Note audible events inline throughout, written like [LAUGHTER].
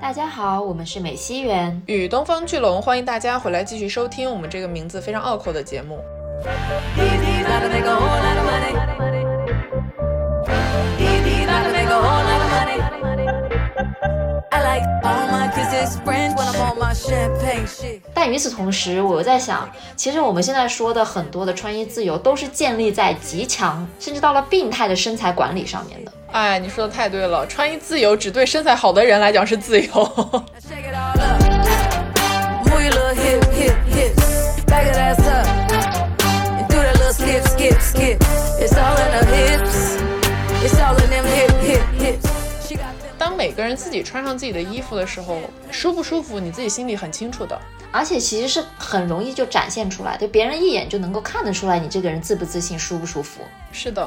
大家好，我们是美西园与东方巨龙，欢迎大家回来继续收听我们这个名字非常拗口的节目。但与此同时，我又在想，其实我们现在说的很多的穿衣自由，都是建立在极强，甚至到了病态的身材管理上面的。哎，你说的太对了，穿衣自由只对身材好的人来讲是自由。当每个人自己穿上自己的衣服的时候，舒不舒服，你自己心里很清楚的。而且其实是很容易就展现出来，对别人一眼就能够看得出来你这个人自不自信、舒不舒服。是的。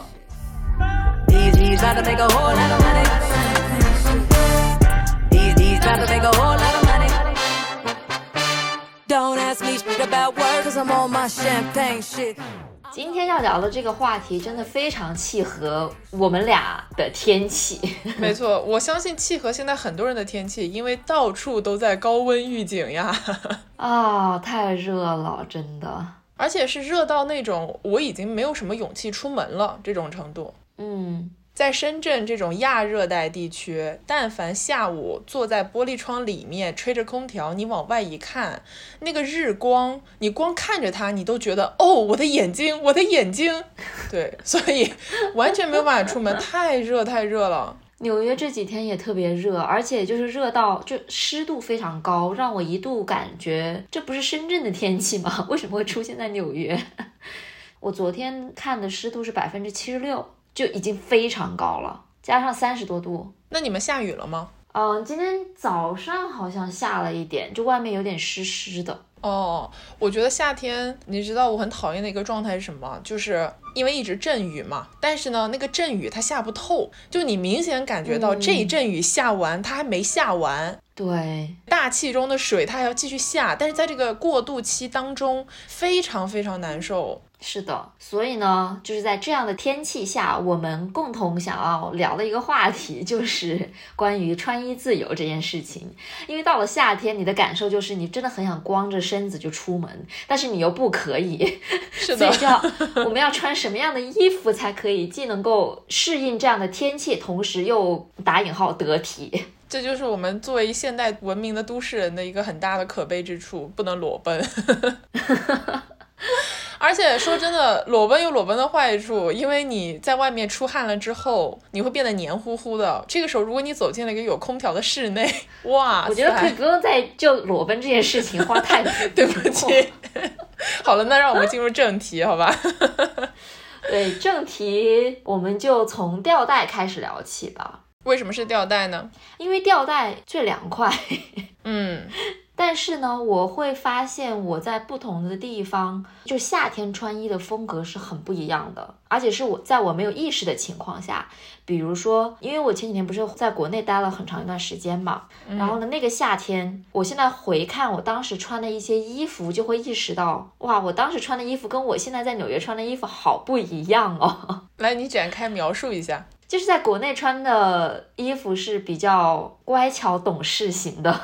今天要聊的这个话题真的非常契合我们俩的天气。[LAUGHS] 没错，我相信契合现在很多人的天气，因为到处都在高温预警呀。[LAUGHS] 啊，太热了，真的，而且是热到那种我已经没有什么勇气出门了这种程度。嗯。在深圳这种亚热带地区，但凡下午坐在玻璃窗里面吹着空调，你往外一看，那个日光，你光看着它，你都觉得哦，我的眼睛，我的眼睛，[LAUGHS] 对，所以完全没有办法出门，太热太热了。纽约这几天也特别热，而且就是热到就湿度非常高，让我一度感觉这不是深圳的天气吗？[LAUGHS] 为什么会出现在纽约？[LAUGHS] 我昨天看的湿度是百分之七十六。就已经非常高了，加上三十多度。那你们下雨了吗？嗯，今天早上好像下了一点，就外面有点湿湿的。哦，我觉得夏天，你知道我很讨厌的一个状态是什么？就是因为一直阵雨嘛，但是呢，那个阵雨它下不透，就你明显感觉到这一阵雨下完，它还没下完。对，大气中的水它还要继续下，但是在这个过渡期当中，非常非常难受。是的，所以呢，就是在这样的天气下，我们共同想要聊的一个话题就是关于穿衣自由这件事情。因为到了夏天，你的感受就是你真的很想光着身子就出门，但是你又不可以，是的，[LAUGHS] 所以就要我们要穿什么样的衣服才可以既能够适应这样的天气，同时又打引号得体。这就是我们作为现代文明的都市人的一个很大的可悲之处，不能裸奔。[LAUGHS] 而且说真的，裸奔有裸奔的坏处，因为你在外面出汗了之后，你会变得黏糊糊的。这个时候，如果你走进了一个有空调的室内，[LAUGHS] 哇，我觉得可以不用再就裸奔这件事情花太多。[LAUGHS] 对不起。好了，那让我们进入正题，好吧？[LAUGHS] 对，正题我们就从吊带开始聊起吧。为什么是吊带呢？因为吊带最凉快。嗯。但是呢，我会发现我在不同的地方，就夏天穿衣的风格是很不一样的，而且是我在我没有意识的情况下，比如说，因为我前几天不是在国内待了很长一段时间嘛，然后呢，那个夏天，我现在回看我当时穿的一些衣服，就会意识到，哇，我当时穿的衣服跟我现在在纽约穿的衣服好不一样哦。[LAUGHS] 来，你展开描述一下。就是在国内穿的衣服是比较乖巧懂事型的，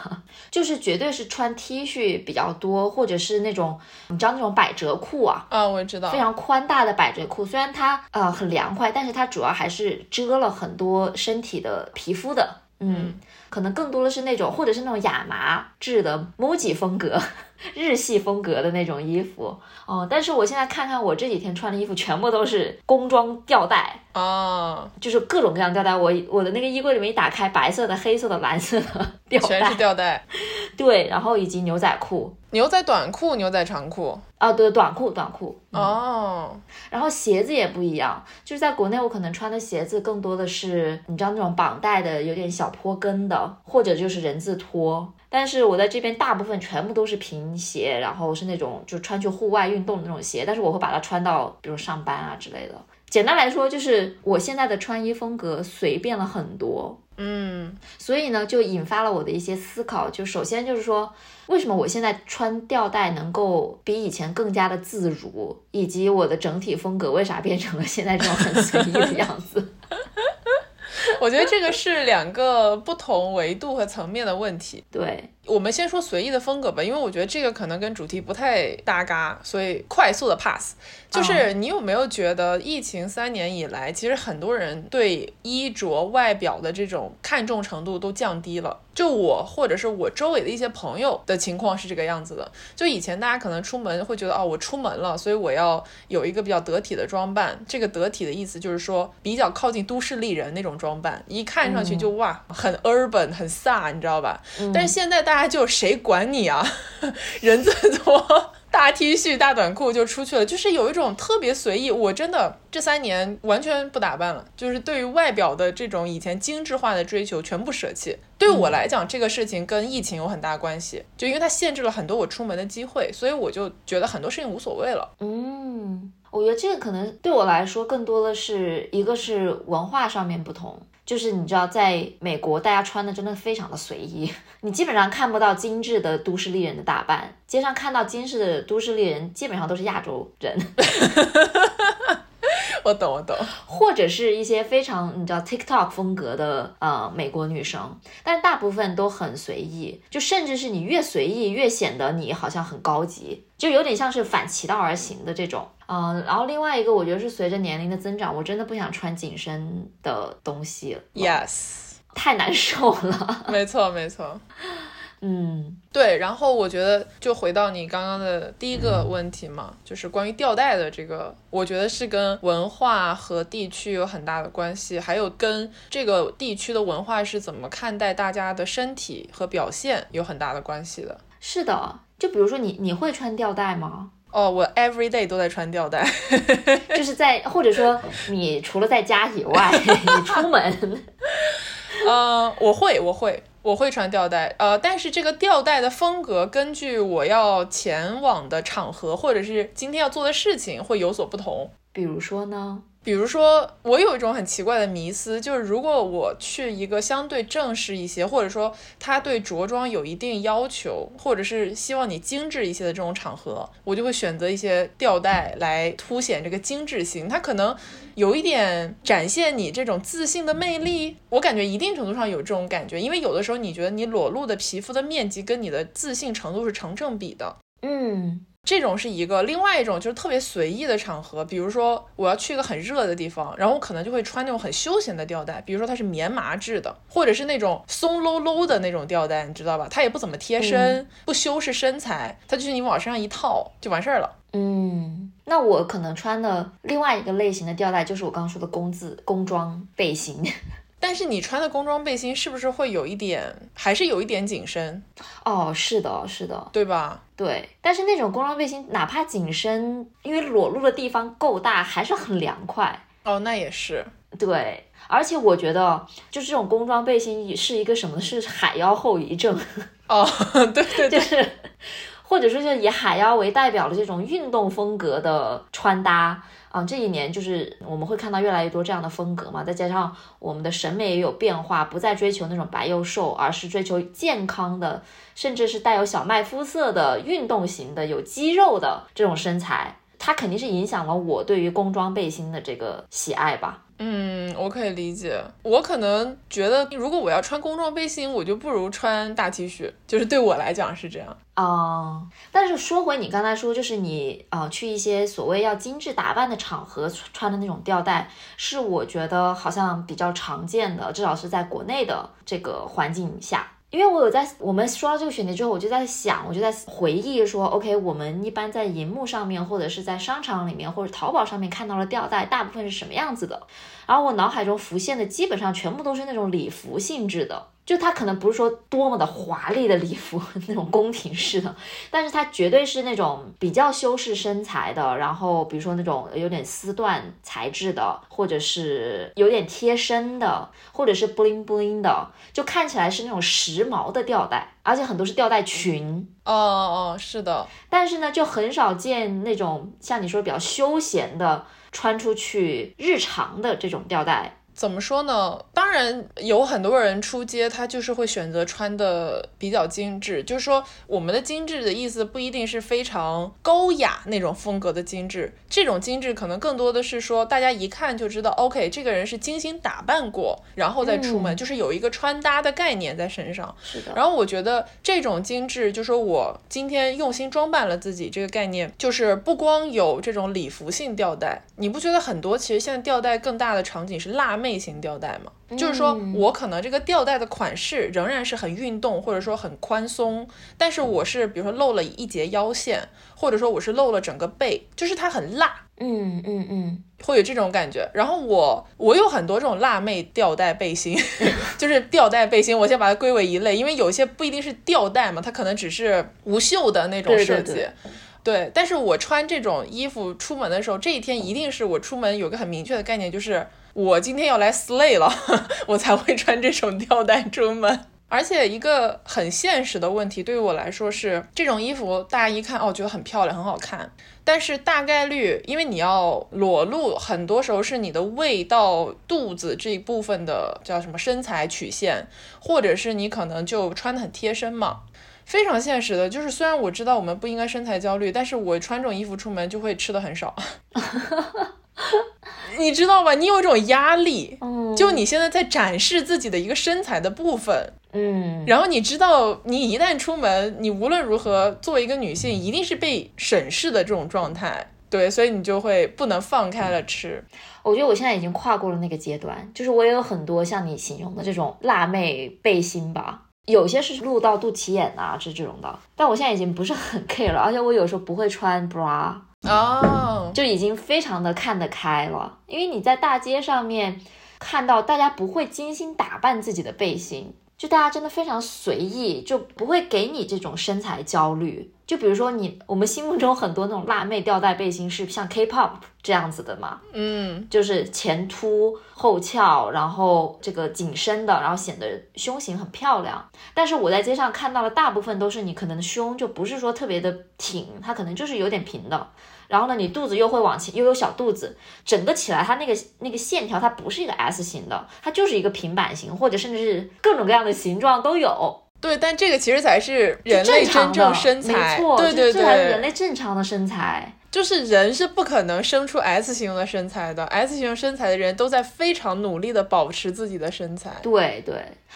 就是绝对是穿 T 恤比较多，或者是那种你知道那种百褶裤啊，啊，我知道，非常宽大的百褶裤，虽然它呃很凉快，但是它主要还是遮了很多身体的皮肤的，嗯，可能更多的是那种或者是那种亚麻质的 MUJI 风格。[LAUGHS] 日系风格的那种衣服哦，但是我现在看看我这几天穿的衣服，全部都是工装吊带啊，就是各种各样吊带。我我的那个衣柜里面一打开，白色的、黑色的、蓝色的吊带，全是吊带。[LAUGHS] 对，然后以及牛仔裤、牛仔短裤、牛仔长裤啊，对，短裤、短裤哦。然后鞋子也不一样，就是在国内我可能穿的鞋子更多的是你知道那种绑带的，有点小坡跟的，或者就是人字拖。但是我在这边大部分全部都是平鞋，然后是那种就穿去户外运动的那种鞋，但是我会把它穿到比如上班啊之类的。简单来说，就是我现在的穿衣风格随便了很多，嗯，所以呢就引发了我的一些思考。就首先就是说，为什么我现在穿吊带能够比以前更加的自如，以及我的整体风格为啥变成了现在这种很随意的样子？[LAUGHS] [LAUGHS] 我觉得这个是两个不同维度和层面的问题。对，我们先说随意的风格吧，因为我觉得这个可能跟主题不太搭嘎，所以快速的 pass。就是你有没有觉得疫情三年以来，其实很多人对衣着外表的这种看重程度都降低了？就我或者是我周围的一些朋友的情况是这个样子的。就以前大家可能出门会觉得哦，我出门了，所以我要有一个比较得体的装扮。这个得体的意思就是说比较靠近都市丽人那种装扮，一看上去就哇，很 urban，很飒，你知道吧？但是现在大他就谁管你啊？[LAUGHS] 人这么多。大 T 恤、大短裤就出去了，就是有一种特别随意。我真的这三年完全不打扮了，就是对于外表的这种以前精致化的追求全部舍弃。对我来讲，这个事情跟疫情有很大关系，就因为它限制了很多我出门的机会，所以我就觉得很多事情无所谓了。嗯，我觉得这个可能对我来说更多的是一个是文化上面不同。就是你知道，在美国，大家穿的真的非常的随意，你基本上看不到精致的都市丽人的打扮，街上看到精致的都市丽人，基本上都是亚洲人。[LAUGHS] [LAUGHS] 我懂，我懂，或者是一些非常你知道 TikTok 风格的呃美国女生，但是大部分都很随意，就甚至是你越随意越显得你好像很高级，就有点像是反其道而行的这种。嗯，然后另外一个，我觉得是随着年龄的增长，我真的不想穿紧身的东西。Yes，太难受了。没错，没错。嗯，对。然后我觉得，就回到你刚刚的第一个问题嘛，就是关于吊带的这个，我觉得是跟文化和地区有很大的关系，还有跟这个地区的文化是怎么看待大家的身体和表现有很大的关系的。是的，就比如说你，你会穿吊带吗？哦，我 every day 都在穿吊带，[LAUGHS] 就是在或者说你除了在家以外，[LAUGHS] 你出门，呃，我会，我会，我会穿吊带，呃，但是这个吊带的风格根据我要前往的场合或者是今天要做的事情会有所不同。比如说呢？比如说，我有一种很奇怪的迷思，就是如果我去一个相对正式一些，或者说他对着装有一定要求，或者是希望你精致一些的这种场合，我就会选择一些吊带来凸显这个精致性。它可能有一点展现你这种自信的魅力，我感觉一定程度上有这种感觉，因为有的时候你觉得你裸露的皮肤的面积跟你的自信程度是成正比的。嗯。这种是一个，另外一种就是特别随意的场合，比如说我要去一个很热的地方，然后我可能就会穿那种很休闲的吊带，比如说它是棉麻质的，或者是那种松搂搂的那种吊带，你知道吧？它也不怎么贴身，不修饰身材，它就是你往身上一套就完事儿了。嗯，那我可能穿的另外一个类型的吊带就是我刚刚说的工字工装背心。但是你穿的工装背心是不是会有一点，还是有一点紧身？哦，是的，是的，对吧？对。但是那种工装背心，哪怕紧身，因为裸露的地方够大，还是很凉快。哦，那也是。对，而且我觉得，就是这种工装背心是一个什么？是海妖后遗症。[LAUGHS] 哦，对对，就是，或者说就以海妖为代表的这种运动风格的穿搭。啊，这一年就是我们会看到越来越多这样的风格嘛，再加上我们的审美也有变化，不再追求那种白又瘦，而是追求健康的，甚至是带有小麦肤色的运动型的、有肌肉的这种身材，它肯定是影响了我对于工装背心的这个喜爱吧。嗯，我可以理解。我可能觉得，如果我要穿工装背心，我就不如穿大 T 恤，就是对我来讲是这样啊。但是说回你刚才说，就是你啊去一些所谓要精致打扮的场合穿的那种吊带，是我觉得好像比较常见的，至少是在国内的这个环境下。因为我有在我们说到这个选题之后，我就在想，我就在回忆说，OK，我们一般在银幕上面，或者是在商场里面，或者淘宝上面看到了吊带，大部分是什么样子的？然后我脑海中浮现的基本上全部都是那种礼服性质的。就它可能不是说多么的华丽的礼服 [LAUGHS] 那种宫廷式的，但是它绝对是那种比较修饰身材的，然后比如说那种有点丝缎材质的，或者是有点贴身的，或者是 bling bling 的，就看起来是那种时髦的吊带，而且很多是吊带裙。哦哦，是的。但是呢，就很少见那种像你说比较休闲的穿出去日常的这种吊带。怎么说呢？当然有很多人出街，他就是会选择穿的比较精致。就是说，我们的精致的意思不一定是非常高雅那种风格的精致，这种精致可能更多的是说，大家一看就知道，OK，这个人是精心打扮过，然后再出门，就是有一个穿搭的概念在身上。是的。然后我觉得这种精致，就说我今天用心装扮了自己，这个概念就是不光有这种礼服性吊带，你不觉得很多其实现在吊带更大的场景是辣妹。类型吊带嘛，就是说我可能这个吊带的款式仍然是很运动，或者说很宽松，但是我是比如说露了一截腰线，或者说我是露了整个背，就是它很辣，嗯嗯嗯，会有这种感觉。然后我我有很多这种辣妹吊带背心，[LAUGHS] 就是吊带背心，我先把它归为一类，因为有些不一定是吊带嘛，它可能只是无袖的那种设计。对，但是我穿这种衣服出门的时候，这一天一定是我出门有个很明确的概念，就是我今天要来 slay 了，[LAUGHS] 我才会穿这种吊带出门。而且一个很现实的问题，对于我来说是，这种衣服大家一看哦，觉得很漂亮，很好看，但是大概率因为你要裸露，很多时候是你的胃到肚子这一部分的叫什么身材曲线，或者是你可能就穿的很贴身嘛。非常现实的，就是虽然我知道我们不应该身材焦虑，但是我穿这种衣服出门就会吃的很少，[LAUGHS] [LAUGHS] 你知道吧？你有一种压力，就你现在在展示自己的一个身材的部分，嗯，然后你知道你一旦出门，你无论如何作为一个女性，一定是被审视的这种状态，对，所以你就会不能放开了吃。我觉得我现在已经跨过了那个阶段，就是我也有很多像你形容的这种辣妹背心吧。有些是露到肚脐眼啊，这这种的，但我现在已经不是很 care 了，而且我有时候不会穿 bra，哦，就已经非常的看得开了，因为你在大街上面看到大家不会精心打扮自己的背心，就大家真的非常随意，就不会给你这种身材焦虑。就比如说你，我们心目中很多那种辣妹吊带背心是像 K-pop 这样子的嘛，嗯，就是前凸后翘，然后这个紧身的，然后显得胸型很漂亮。但是我在街上看到的大部分都是你可能胸就不是说特别的挺，它可能就是有点平的。然后呢，你肚子又会往前，又有小肚子，整个起来它那个那个线条它不是一个 S 型的，它就是一个平板型，或者甚至是各种各样的形状都有。对，但这个其实才是人类真正身材，没错，对对对，人类正常的身材。就是人是不可能生出 S 型的身材的，S 型身材的人都在非常努力的保持自己的身材。对对，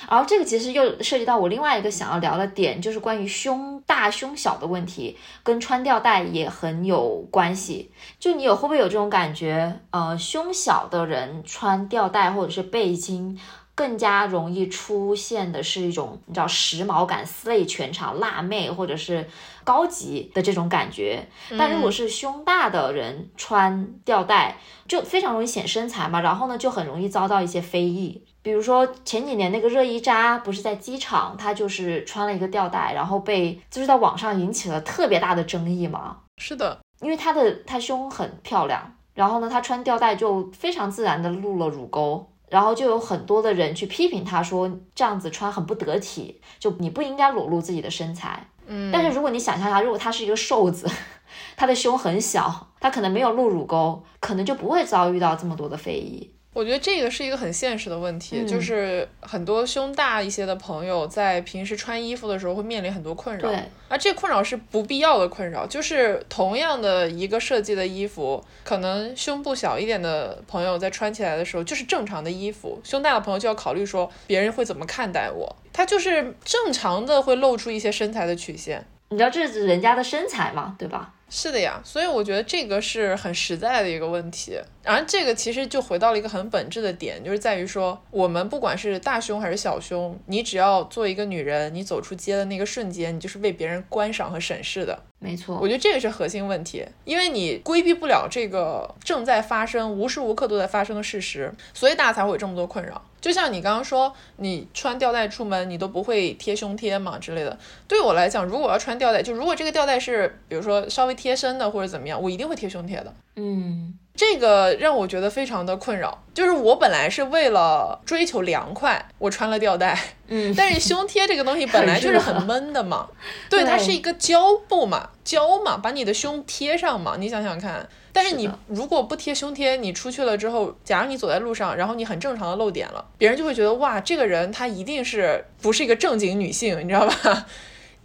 然后这个其实又涉及到我另外一个想要聊的点，就是关于胸大胸小的问题，跟穿吊带也很有关系。就你有会不会有这种感觉？呃，胸小的人穿吊带或者是背心。更加容易出现的是一种你知道时髦感、slay 全场辣妹或者是高级的这种感觉。但如果是胸大的人穿吊带，就非常容易显身材嘛。然后呢，就很容易遭到一些非议。比如说前几年那个热依扎不是在机场，她就是穿了一个吊带，然后被就是在网上引起了特别大的争议嘛。是的，因为她的她胸很漂亮，然后呢，她穿吊带就非常自然的露了乳沟。然后就有很多的人去批评他，说这样子穿很不得体，就你不应该裸露自己的身材。嗯，但是如果你想象一下，如果他是一个瘦子，[LAUGHS] 他的胸很小，他可能没有露乳沟，可能就不会遭遇到这么多的非议。我觉得这个是一个很现实的问题，就是很多胸大一些的朋友在平时穿衣服的时候会面临很多困扰，对，而这困扰是不必要的困扰，就是同样的一个设计的衣服，可能胸部小一点的朋友在穿起来的时候就是正常的衣服，胸大的朋友就要考虑说别人会怎么看待我，他就是正常的会露出一些身材的曲线，你知道这是人家的身材嘛，对吧？是的呀，所以我觉得这个是很实在的一个问题。而这个其实就回到了一个很本质的点，就是在于说，我们不管是大胸还是小胸，你只要做一个女人，你走出街的那个瞬间，你就是被别人观赏和审视的。没错，我觉得这个是核心问题，因为你规避不了这个正在发生、无时无刻都在发生的事实，所以大家才会有这么多困扰。就像你刚刚说，你穿吊带出门，你都不会贴胸贴嘛之类的。对我来讲，如果我要穿吊带，就如果这个吊带是比如说稍微贴身的或者怎么样，我一定会贴胸贴的。嗯。这个让我觉得非常的困扰。就是我本来是为了追求凉快，我穿了吊带，嗯，但是胸贴这个东西 [LAUGHS] 本来就是很闷的嘛，对，它是一个胶布嘛，胶嘛，把你的胸贴上嘛，你想想看。但是你如果不贴胸贴，你出去了之后，假如你走在路上，然后你很正常的露点了，别人就会觉得哇，这个人他一定是不是一个正经女性，你知道吧？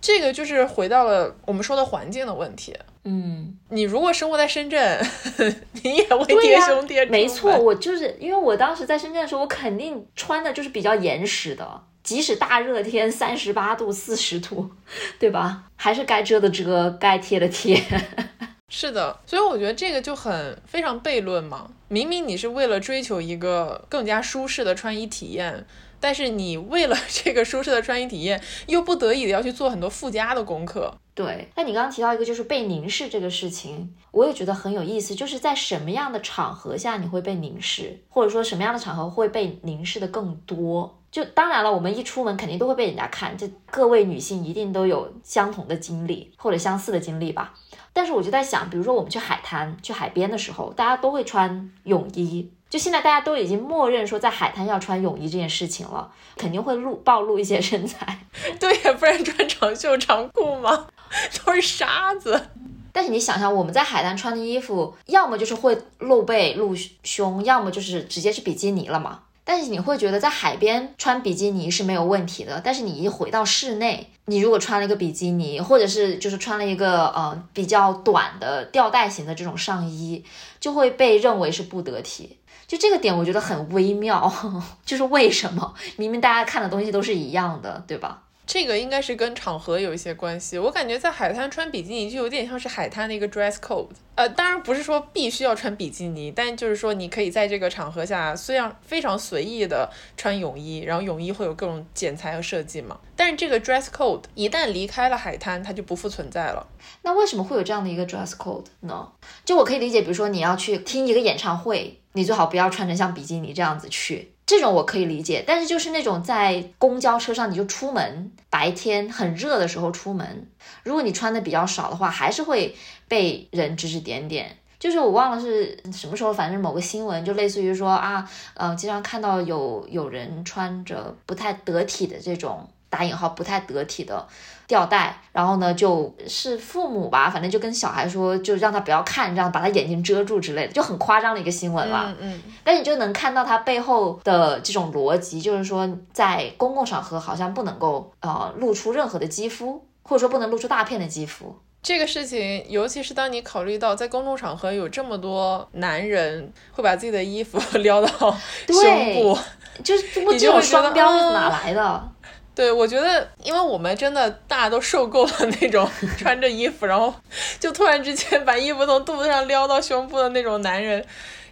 这个就是回到了我们说的环境的问题。嗯，你如果生活在深圳，[LAUGHS] 你也会贴胸贴。没错，我就是因为我当时在深圳的时候，我肯定穿的就是比较严实的，即使大热天三十八度、四十度，对吧？还是该遮的遮，该贴的贴。[LAUGHS] 是的，所以我觉得这个就很非常悖论嘛。明明你是为了追求一个更加舒适的穿衣体验，但是你为了这个舒适的穿衣体验，又不得已的要去做很多附加的功课。对，那你刚刚提到一个就是被凝视这个事情，我也觉得很有意思。就是在什么样的场合下你会被凝视，或者说什么样的场合会被凝视的更多？就当然了，我们一出门肯定都会被人家看，这各位女性一定都有相同的经历或者相似的经历吧。但是我就在想，比如说我们去海滩、去海边的时候，大家都会穿泳衣。就现在大家都已经默认说，在海滩要穿泳衣这件事情了，肯定会露暴露一些身材。[LAUGHS] 对呀，不然穿长袖长裤吗？[LAUGHS] 都是沙子。但是你想想，我们在海滩穿的衣服，要么就是会露背露胸，要么就是直接是比基尼了嘛。但是你会觉得在海边穿比基尼是没有问题的，但是你一回到室内，你如果穿了一个比基尼，或者是就是穿了一个呃比较短的吊带型的这种上衣，就会被认为是不得体。就这个点，我觉得很微妙，[LAUGHS] 就是为什么明明大家看的东西都是一样的，对吧？这个应该是跟场合有一些关系。我感觉在海滩穿比基尼就有点像是海滩的一个 dress code。呃，当然不是说必须要穿比基尼，但就是说你可以在这个场合下，虽然非常随意的穿泳衣，然后泳衣会有各种剪裁和设计嘛。但是这个 dress code 一旦离开了海滩，它就不复存在了。那为什么会有这样的一个 dress code 呢？就我可以理解，比如说你要去听一个演唱会，你最好不要穿成像比基尼这样子去。这种我可以理解，但是就是那种在公交车上，你就出门，白天很热的时候出门，如果你穿的比较少的话，还是会被人指指点点。就是我忘了是什么时候，反正某个新闻就类似于说啊，呃，经常看到有有人穿着不太得体的这种打引号不太得体的。吊带，然后呢，就是父母吧，反正就跟小孩说，就让他不要看，这样把他眼睛遮住之类的，就很夸张的一个新闻了。嗯嗯。但你就能看到他背后的这种逻辑，就是说在公共场合好像不能够呃露出任何的肌肤，或者说不能露出大片的肌肤。这个事情，尤其是当你考虑到在公众场合有这么多男人会把自己的衣服 [LAUGHS] 撩到胸部，就是 [LAUGHS] 不这种双标是哪来的？对，我觉得，因为我们真的大家都受够了那种 [LAUGHS] 穿着衣服，然后就突然之间把衣服从肚子上撩到胸部的那种男人。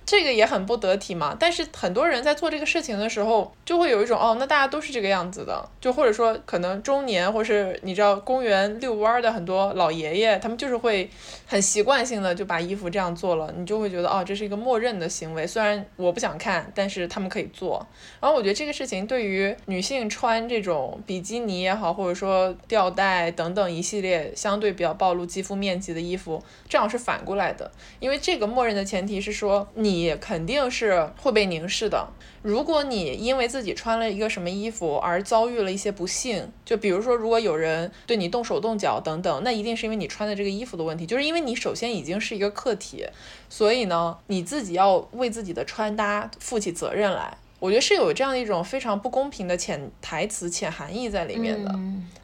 这个也很不得体嘛，但是很多人在做这个事情的时候，就会有一种哦，那大家都是这个样子的，就或者说可能中年或是你知道公园遛弯的很多老爷爷，他们就是会很习惯性的就把衣服这样做了，你就会觉得哦，这是一个默认的行为，虽然我不想看，但是他们可以做。然后我觉得这个事情对于女性穿这种比基尼也好，或者说吊带等等一系列相对比较暴露肌肤面积的衣服，正好是反过来的，因为这个默认的前提是说你。你肯定是会被凝视的。如果你因为自己穿了一个什么衣服而遭遇了一些不幸，就比如说，如果有人对你动手动脚等等，那一定是因为你穿的这个衣服的问题。就是因为你首先已经是一个客体，所以呢，你自己要为自己的穿搭负起责任来。我觉得是有这样一种非常不公平的潜台词、潜含义在里面的。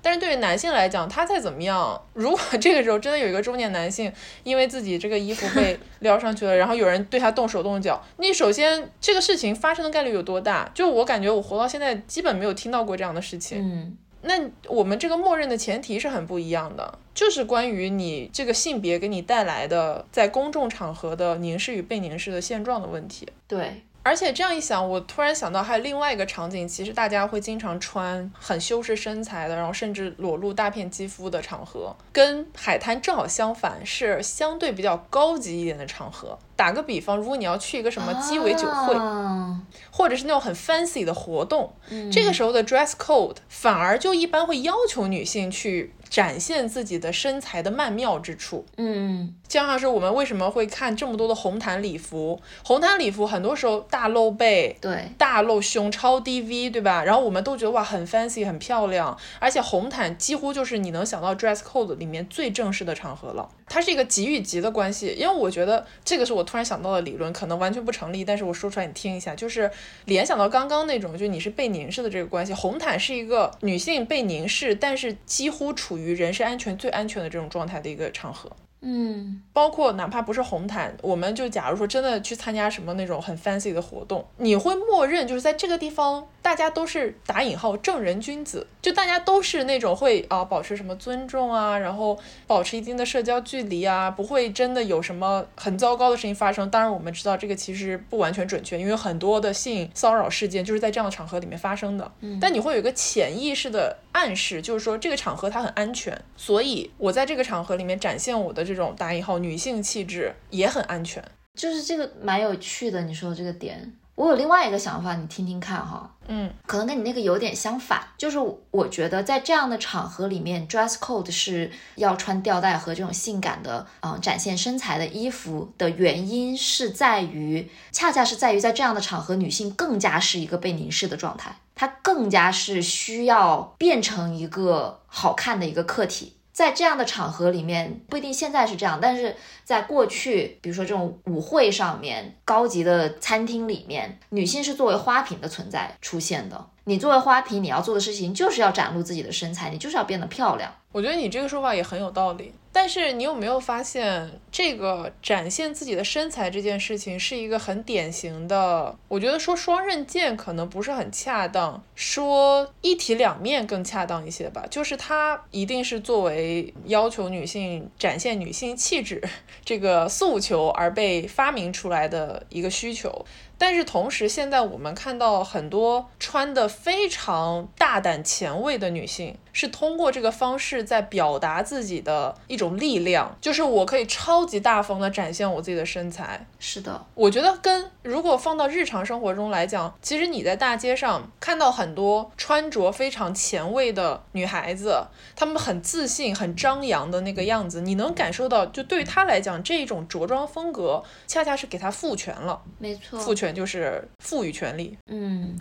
但是对于男性来讲，他再怎么样，如果这个时候真的有一个中年男性，因为自己这个衣服被 [LAUGHS] 撩上去了，然后有人对他动手动脚，你首先这个事情发生的概率有多大？就我感觉，我活到现在基本没有听到过这样的事情。嗯，那我们这个默认的前提是很不一样的，就是关于你这个性别给你带来的在公众场合的凝视与被凝视的现状的问题。对。而且这样一想，我突然想到还有另外一个场景，其实大家会经常穿很修饰身材的，然后甚至裸露大片肌肤的场合，跟海滩正好相反，是相对比较高级一点的场合。打个比方，如果你要去一个什么鸡尾酒会，啊或者是那种很 fancy 的活动，嗯这个时候的 dress code 反而就一般会要求女性去展现自己的身材的曼妙之处。嗯就像是我们为什么会看这么多的红毯礼服，红毯礼服很多时候大露背。对，大露胸、超低 V，对吧？然后我们都觉得哇，很 fancy、很漂亮，而且红毯几乎就是你能想到 dress code 里面最正式的场合了。它是一个级与级的关系，因为我觉得这个是我突然想到的理论，可能完全不成立，但是我说出来你听一下，就是联想到刚刚那种，就你是被凝视的这个关系。红毯是一个女性被凝视，但是几乎处于人身安全最安全的这种状态的一个场合。嗯包括哪怕不是红毯，我们就假如说真的去参加什么那种很 fancy 的活动，你会默认就是在这个地方，大家都是打引号正人君子，就大家都是那种会啊保持什么尊重啊，然后保持一定的社交距离啊，不会真的有什么很糟糕的事情发生。当然，我们知道这个其实不完全准确，因为很多的性骚扰事件就是在这样的场合里面发生的。嗯但你会有一个潜意识的暗示，就是说这个场合它很安全，所以我在这个场合里面展现我的这种打引号女性气质也很安全。就是这个蛮有趣的，你说的这个点。我有另外一个想法，你听听看哈。嗯可能跟你那个有点相反，就是我觉得在这样的场合里面，dress code 是要穿吊带和这种性感的，嗯、展现身材的衣服的原因是在于，恰恰是在于在这样的场合，女性更加是一个被凝视的状态，她更加是需要变成一个好看的一个客体。在这样的场合里面，不一定现在是这样，但是在过去，比如说这种舞会上面、高级的餐厅里面，女性是作为花瓶的存在出现的。你作为花瓶，你要做的事情就是要展露自己的身材，你就是要变得漂亮。我觉得你这个说法也很有道理，但是你有没有发现，这个展现自己的身材这件事情是一个很典型的，我觉得说双刃剑可能不是很恰当，说一体两面更恰当一些吧。就是它一定是作为要求女性展现女性气质 [LAUGHS] 这个诉求而被发明出来的一个需求。但是同时，现在我们看到很多穿的非常大胆前卫的女性，是通过这个方式在表达自己的一种力量，就是我可以超级大方的展现我自己的身材。是的，我觉得跟如果放到日常生活中来讲，其实你在大街上看到很多穿着非常前卫的女孩子，她们很自信、很张扬的那个样子，你能感受到，就对于她来讲，这种着装风格恰恰是给她赋权了。没错。赋权就是赋予权利，嗯，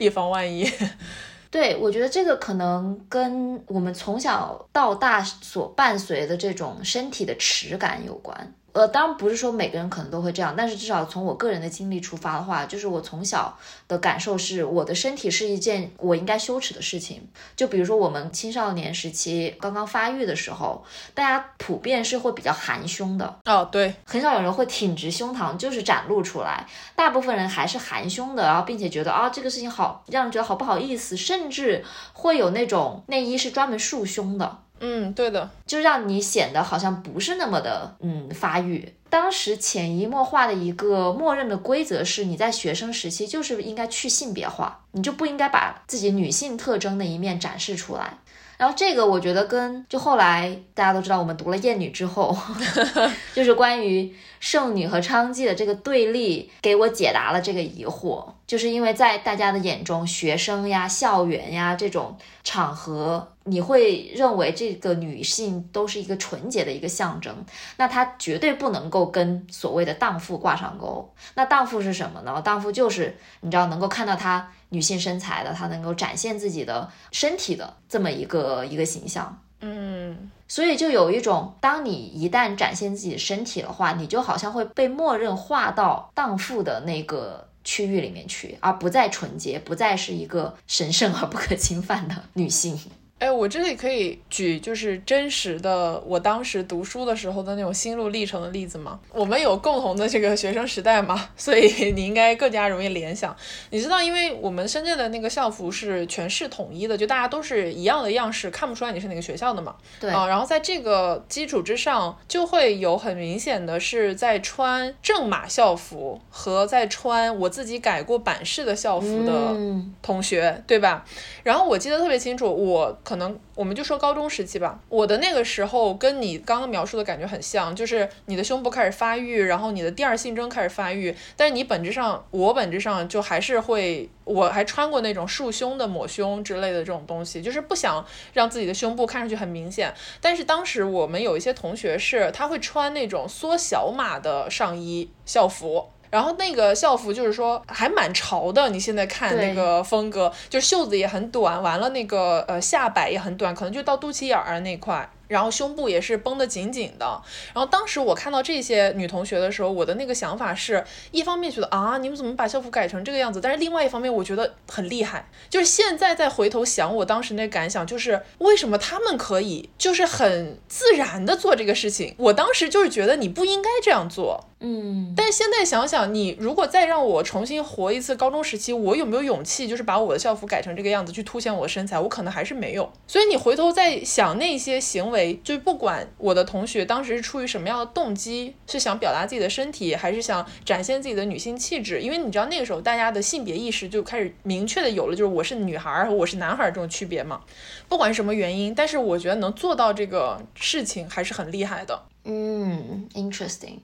以防万一。[LAUGHS] 对，我觉得这个可能跟我们从小到大所伴随的这种身体的耻感有关。呃，当然不是说每个人可能都会这样，但是至少从我个人的经历出发的话，就是我从小的感受是，我的身体是一件我应该羞耻的事情。就比如说我们青少年时期刚刚发育的时候，大家普遍是会比较含胸的，哦，对，很少有人会挺直胸膛，就是展露出来。大部分人还是含胸的，然后并且觉得啊这个事情好，让人觉得好不好意思，甚至会有那种内衣是专门束胸的，嗯，对的，就让你显得好像不是那么的嗯发育。当时潜移默化的一个默认的规则是，你在学生时期就是应该去性别化，你就不应该把自己女性特征的一面展示出来。然后这个我觉得跟就后来大家都知道，我们读了《艳女》之后，[LAUGHS] 就是关于圣女和娼妓的这个对立，给我解答了这个疑惑。就是因为在大家的眼中，学生呀、校园呀这种场合，你会认为这个女性都是一个纯洁的一个象征，那她绝对不能够跟所谓的荡妇挂上钩。那荡妇是什么呢？荡妇就是你知道能够看到她女性身材的，她能够展现自己的身体的这么一个一个形象。嗯，所以就有一种，当你一旦展现自己的身体的话，你就好像会被默认划到荡妇的那个区域里面去，而不再纯洁，不再是一个神圣而不可侵犯的女性。哎，我这里可以举就是真实的我当时读书的时候的那种心路历程的例子吗？我们有共同的这个学生时代嘛，[LAUGHS] 所以你应该更加容易联想。你知道，因为我们深圳的那个校服是全市统一的，就大家都是一样的样式，看不出来你是哪个学校的嘛。对，啊，然后在这个基础之上，就会有很明显的是在穿正码校服和在穿我自己改过版式的校服的嗯同学，对吧？然后我记得特别清楚，我可能我们就说高中时期吧，我的那个时候跟你刚刚描述的感觉很像，就是你的胸部开始发育，然后你的第二性征开始发育，但是你本质上，我本质上就还是会，我还穿过那种束胸的抹胸之类的这种东西，就是不想让自己的胸部看上去很明显。但是当时我们有一些同学是，他会穿那种缩小码的上衣校服。然后那个校服就是说还蛮潮的，你现在看那个风格，就袖子也很短，完了那个呃下摆也很短，可能就到肚脐眼儿那块。然后胸部也是绷得紧紧的。然后当时我看到这些女同学的时候，我的那个想法是一方面觉得啊，你们怎么把校服改成这个样子？但是另外一方面，我觉得很厉害。就是现在再回头想，我当时那感想就是，为什么他们可以就是很自然的做这个事情？我当时就是觉得你不应该这样做。嗯。但是现在想想，你如果再让我重新活一次高中时期，我有没有勇气就是把我的校服改成这个样子去凸显我的身材？我可能还是没有。所以你回头再想那些行为。就不管我的同学当时是出于什么样的动机，是想表达自己的身体，还是想展现自己的女性气质，因为你知道那个时候大家的性别意识就开始明确的有了，就是我是女孩和我是男孩这种区别嘛。不管什么原因，但是我觉得能做到这个事情还是很厉害的。嗯，interesting。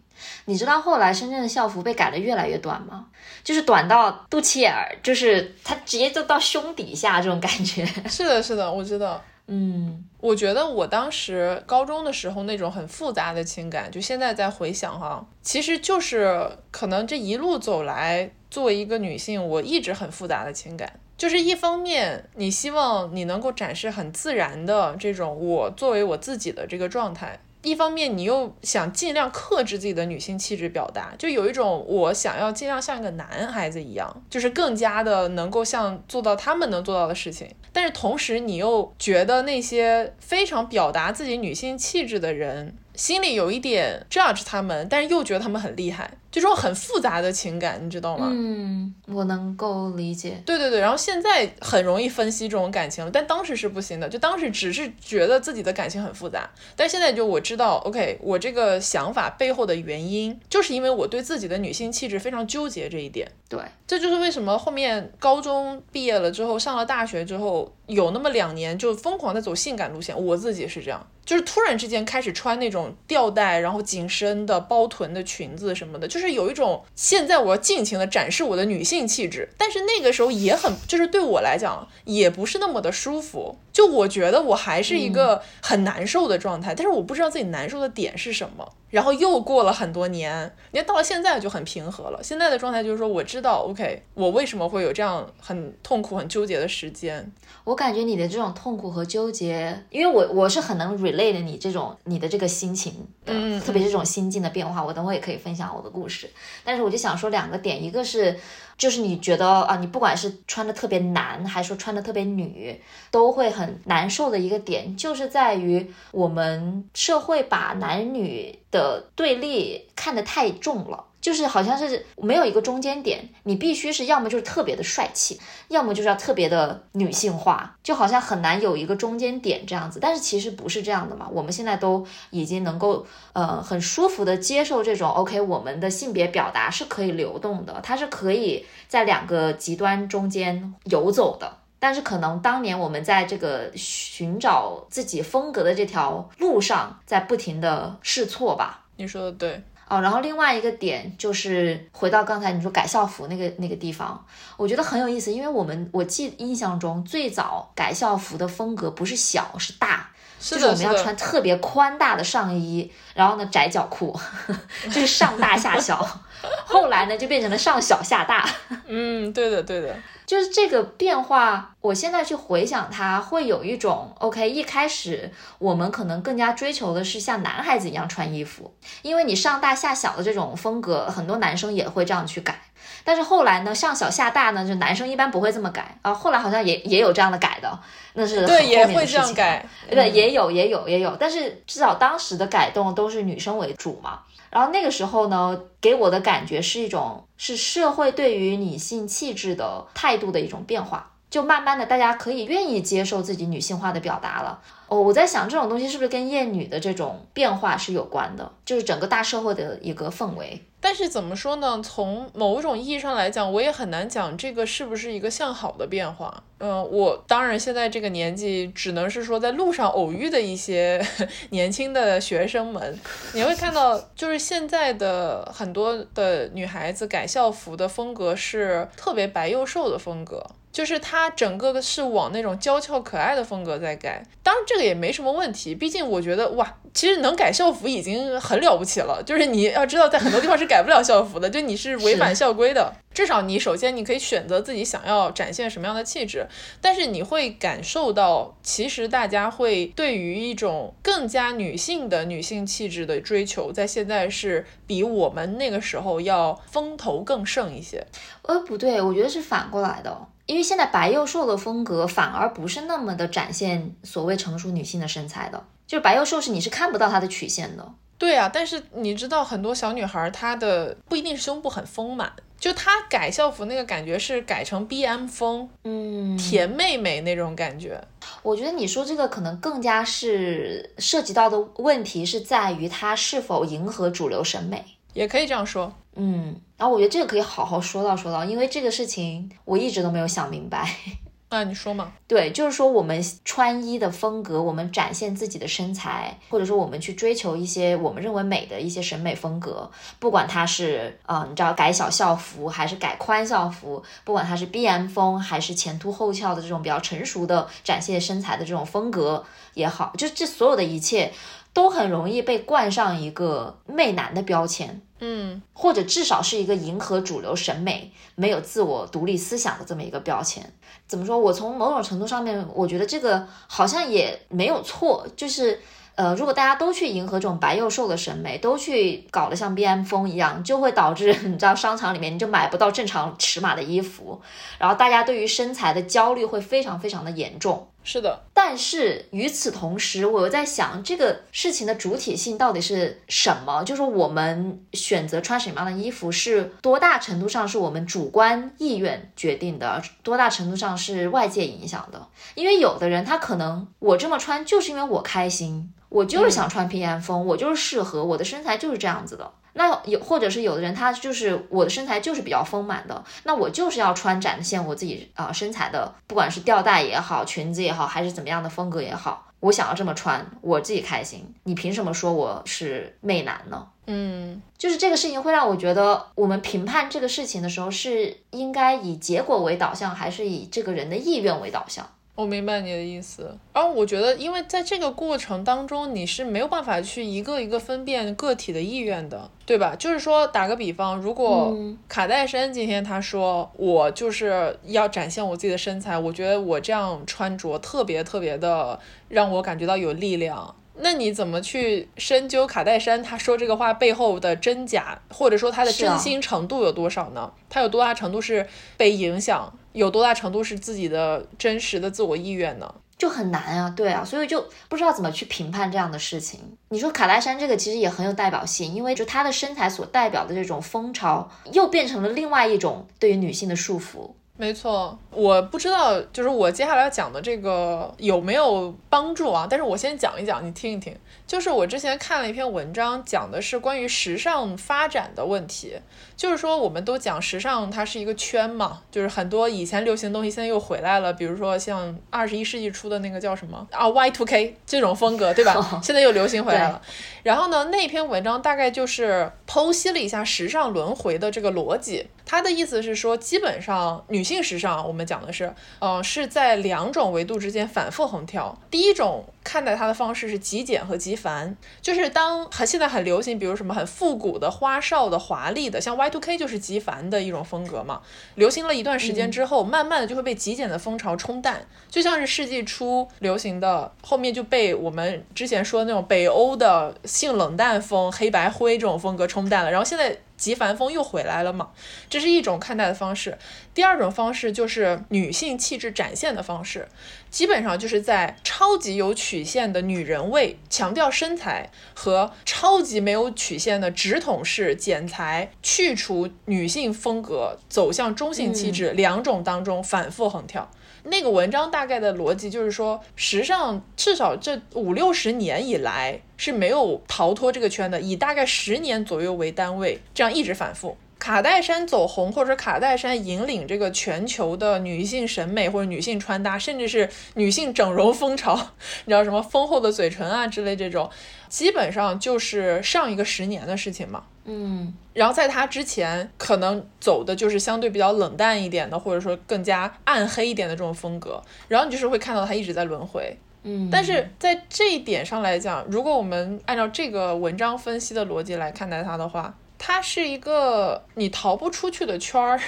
你知道后来深圳的校服被改的越来越短吗？就是短到肚脐眼儿，就是它直接就到胸底下这种感觉。是的，是的，我知道。嗯，我觉得我当时高中的时候那种很复杂的情感，就现在再回想哈，其实就是可能这一路走来，作为一个女性，我一直很复杂的情感，就是一方面你希望你能够展示很自然的这种我作为我自己的这个状态。一方面，你又想尽量克制自己的女性气质表达，就有一种我想要尽量像一个男孩子一样，就是更加的能够像做到他们能做到的事情。但是同时，你又觉得那些非常表达自己女性气质的人。心里有一点 judge 他们，但是又觉得他们很厉害，这种很复杂的情感，你知道吗？嗯，我能够理解。对对对，然后现在很容易分析这种感情了，但当时是不行的，就当时只是觉得自己的感情很复杂，但现在就我知道，OK，我这个想法背后的原因，就是因为我对自己的女性气质非常纠结这一点。对，这就是为什么后面高中毕业了之后，上了大学之后，有那么两年就疯狂的走性感路线，我自己是这样。就是突然之间开始穿那种吊带，然后紧身的包臀的裙子什么的，就是有一种现在我要尽情的展示我的女性气质，但是那个时候也很，就是对我来讲也不是那么的舒服。就我觉得我还是一个很难受的状态，但是我不知道自己难受的点是什么。然后又过了很多年，你看到了现在就很平和了。现在的状态就是说，我知道，OK，我为什么会有这样很痛苦、很纠结的时间。我感觉你的这种痛苦和纠结，因为我我是很能 relate 你这种你的这个心情的，特别是这种心境的变化。我等会也可以分享我的故事，但是我就想说两个点，一个是。就是你觉得啊，你不管是穿的特别男，还是说穿的特别女，都会很难受的一个点，就是在于我们社会把男女的对立看得太重了。就是好像是没有一个中间点，你必须是要么就是特别的帅气，要么就是要特别的女性化，就好像很难有一个中间点这样子。但是其实不是这样的嘛，我们现在都已经能够呃很舒服的接受这种 OK，我们的性别表达是可以流动的，它是可以在两个极端中间游走的。但是可能当年我们在这个寻找自己风格的这条路上，在不停的试错吧。你说的对。哦，然后另外一个点就是回到刚才你说改校服那个那个地方，我觉得很有意思，因为我们我记印象中最早改校服的风格不是小是大，就是我们要穿特别宽大的上衣，然后呢窄脚裤，[LAUGHS] 就是上大下小，后来呢就变成了上小下大。[LAUGHS] 嗯，对的对的。就是这个变化，我现在去回想它，会有一种 OK。一开始我们可能更加追求的是像男孩子一样穿衣服，因为你上大下小的这种风格，很多男生也会这样去改。但是后来呢，上小下大呢，就男生一般不会这么改啊。后来好像也也有这样的改的，那是对也会这样改，对，也有也有也有。但是至少当时的改动都是女生为主嘛。然后那个时候呢，给我的感觉是一种是社会对于女性气质的态度的一种变化，就慢慢的大家可以愿意接受自己女性化的表达了。哦，我在想这种东西是不是跟厌女的这种变化是有关的，就是整个大社会的一个氛围。但是怎么说呢？从某种意义上来讲，我也很难讲这个是不是一个向好的变化。嗯，我当然现在这个年纪，只能是说在路上偶遇的一些 [LAUGHS] 年轻的学生们，你会看到，就是现在的很多的女孩子改校服的风格是特别白又瘦的风格。就是它整个是往那种娇俏可爱的风格在改，当然这个也没什么问题，毕竟我觉得哇，其实能改校服已经很了不起了。就是你要知道，在很多地方是改不了校服的，就你是违反校规的。至少你首先你可以选择自己想要展现什么样的气质，但是你会感受到，其实大家会对于一种更加女性的女性气质的追求，在现在是比我们那个时候要风头更盛一些。呃，不对，我觉得是反过来的。因为现在白幼瘦的风格反而不是那么的展现所谓成熟女性的身材的，就是白幼瘦是你是看不到她的曲线的。对啊，但是你知道很多小女孩她的不一定是胸部很丰满，就她改校服那个感觉是改成 B M 风，嗯，甜妹妹那种感觉。我觉得你说这个可能更加是涉及到的问题是在于它是否迎合主流审美，也可以这样说。嗯，然后我觉得这个可以好好说道说道，因为这个事情我一直都没有想明白。[LAUGHS] 那你说嘛？对，就是说我们穿衣的风格，我们展现自己的身材，或者说我们去追求一些我们认为美的一些审美风格，不管它是啊，你知道改小校服还是改宽校服，不管它是 B M 风还是前凸后翘的这种比较成熟的展现身材的这种风格也好，就这所有的一切都很容易被冠上一个媚男的标签。嗯，或者至少是一个迎合主流审美、没有自我独立思想的这么一个标签。怎么说？我从某种程度上面，我觉得这个好像也没有错。就是，呃，如果大家都去迎合这种白幼瘦的审美，都去搞得像 B M 风一样，就会导致你知道商场里面你就买不到正常尺码的衣服，然后大家对于身材的焦虑会非常非常的严重。是的，但是与此同时，我又在想，这个事情的主体性到底是什么？就是我们选择穿什么样的衣服，是多大程度上是我们主观意愿决定的，多大程度上是外界影响的？因为有的人他可能我这么穿就是因为我开心，我就是想穿平安风，我就是适合我的身材就是这样子的。那有，或者是有的人，他就是我的身材就是比较丰满的，那我就是要穿展现我自己啊身材的，不管是吊带也好，裙子也好，还是怎么样的风格也好，我想要这么穿，我自己开心。你凭什么说我是媚男呢？嗯，就是这个事情会让我觉得，我们评判这个事情的时候，是应该以结果为导向，还是以这个人的意愿为导向？我明白你的意思，而我觉得，因为在这个过程当中，你是没有办法去一个一个分辨个体的意愿的，对吧？就是说，打个比方，如果卡戴珊今天她说我就是要展现我自己的身材，我觉得我这样穿着特别特别的让我感觉到有力量。那你怎么去深究卡戴珊他说这个话背后的真假，或者说他的真心程度有多少呢？他有多大程度是被影响，有多大程度是自己的真实的自我意愿呢？就很难啊，对啊，所以就不知道怎么去评判这样的事情。你说卡戴珊这个其实也很有代表性，因为就她的身材所代表的这种风潮，又变成了另外一种对于女性的束缚。没错，我不知道，就是我接下来要讲的这个有没有帮助啊？但是我先讲一讲，你听一听。就是我之前看了一篇文章，讲的是关于时尚发展的问题。就是说，我们都讲时尚它是一个圈嘛，就是很多以前流行的东西现在又回来了，比如说像二十一世纪初的那个叫什么啊 Y two K 这种风格，对吧？现在又流行回来了。然后呢，那篇文章大概就是剖析了一下时尚轮回的这个逻辑。他的意思是说，基本上女性时尚，我们讲的是，呃，是在两种维度之间反复横跳。第一种看待它的方式是极简和极繁，就是当很现在很流行，比如什么很复古的、花哨的、华丽的，像 Y2K 就是极繁的一种风格嘛。流行了一段时间之后，慢慢的就会被极简的风潮冲淡，就像是世纪初流行的，后面就被我们之前说的那种北欧的性冷淡风、黑白灰这种风格冲淡了，然后现在。极繁风又回来了嘛？这是一种看待的方式。第二种方式就是女性气质展现的方式，基本上就是在超级有曲线的女人味，强调身材和超级没有曲线的直筒式剪裁，去除女性风格，走向中性气质两种当中反复横跳。那个文章大概的逻辑就是说，时尚至少这五六十年以来是没有逃脱这个圈的，以大概十年左右为单位，这样一直反复。卡戴珊走红，或者卡戴珊引领这个全球的女性审美或者女性穿搭，甚至是女性整容风潮，[LAUGHS] 你知道什么丰厚的嘴唇啊之类这种，基本上就是上一个十年的事情嘛。嗯，然后在他之前，可能走的就是相对比较冷淡一点的，或者说更加暗黑一点的这种风格。然后你就是会看到他一直在轮回。嗯，但是在这一点上来讲，如果我们按照这个文章分析的逻辑来看待他的话，它是一个你逃不出去的圈儿。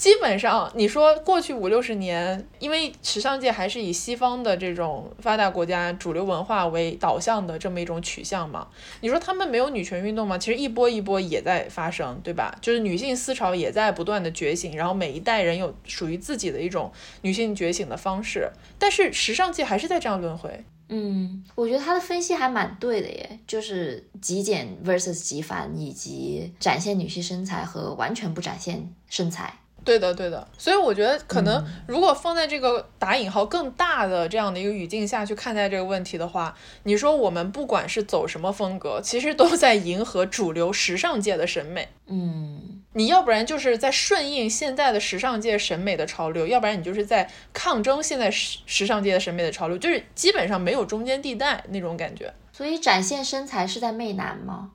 基本上，你说过去五六十年，因为时尚界还是以西方的这种发达国家主流文化为导向的这么一种取向嘛？你说他们没有女权运动吗？其实一波一波也在发生，对吧？就是女性思潮也在不断的觉醒，然后每一代人有属于自己的一种女性觉醒的方式，但是时尚界还是在这样轮回。嗯，我觉得他的分析还蛮对的耶，就是极简 versus 极繁，以及展现女性身材和完全不展现身材。对的，对的，所以我觉得可能如果放在这个打引号更大的这样的一个语境下去看待这个问题的话，你说我们不管是走什么风格，其实都在迎合主流时尚界的审美。嗯，你要不然就是在顺应现在的时尚界审美的潮流，要不然你就是在抗争现在时时尚界的审美的潮流，就是基本上没有中间地带那种感觉。所以展现身材是在媚男吗？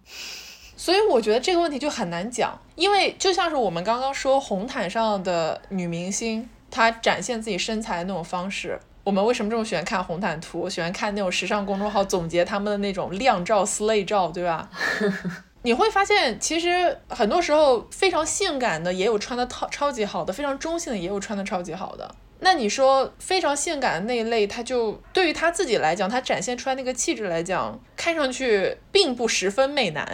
所以我觉得这个问题就很难讲，因为就像是我们刚刚说红毯上的女明星，她展现自己身材的那种方式，我们为什么这么喜欢看红毯图？喜欢看那种时尚公众号总结他们的那种靓照、slay 照，对吧？[LAUGHS] 你会发现，其实很多时候非常性感的也有穿的超超级好的，非常中性的也有穿的超级好的。那你说非常性感的那一类，他就对于他自己来讲，他展现出来那个气质来讲，看上去并不十分媚男，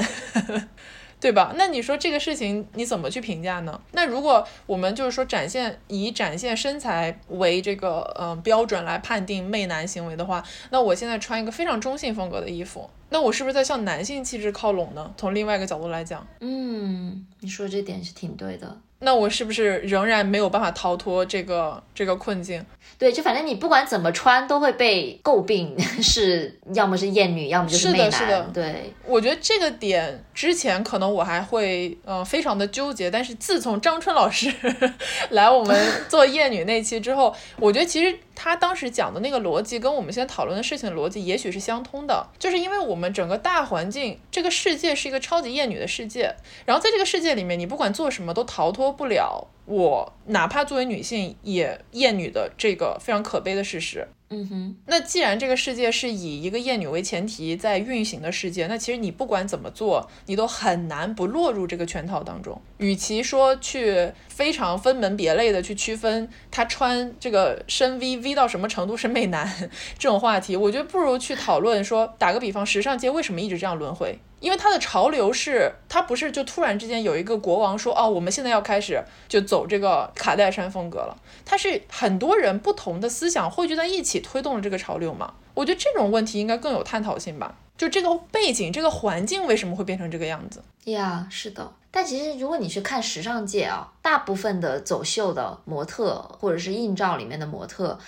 [LAUGHS] 对吧？那你说这个事情你怎么去评价呢？那如果我们就是说展现以展现身材为这个嗯标准来判定媚男行为的话，那我现在穿一个非常中性风格的衣服，那我是不是在向男性气质靠拢呢？从另外一个角度来讲，嗯，你说这点是挺对的。那我是不是仍然没有办法逃脱这个这个困境？对，就反正你不管怎么穿，都会被诟病 [LAUGHS] 是要么是艳女，要么就是媚男。是的，是的。对，我觉得这个点之前可能我还会呃非常的纠结，但是自从张春老师 [LAUGHS] 来我们做艳女那期之后，我觉得其实他当时讲的那个逻辑跟我们现在讨论的事情逻辑也许是相通的，就是因为我们整个大环境，这个世界是一个超级厌女的世界，然后在这个世界里面，你不管做什么都逃脱不了。我哪怕作为女性也厌女的这个非常可悲的事实。嗯哼，那既然这个世界是以一个厌女为前提在运行的世界，那其实你不管怎么做，你都很难不落入这个圈套当中。与其说去非常分门别类的去区分她穿这个深 V V 到什么程度是媚男 [LAUGHS] 这种话题，我觉得不如去讨论说，打个比方，时尚界为什么一直这样轮回？因为它的潮流是，它不是就突然之间有一个国王说，哦，我们现在要开始就走这个卡戴珊风格了。它是很多人不同的思想汇聚在一起推动了这个潮流嘛？我觉得这种问题应该更有探讨性吧。就这个背景、这个环境为什么会变成这个样子？呀，是的。但其实如果你去看时尚界啊，大部分的走秀的模特或者是硬照里面的模特，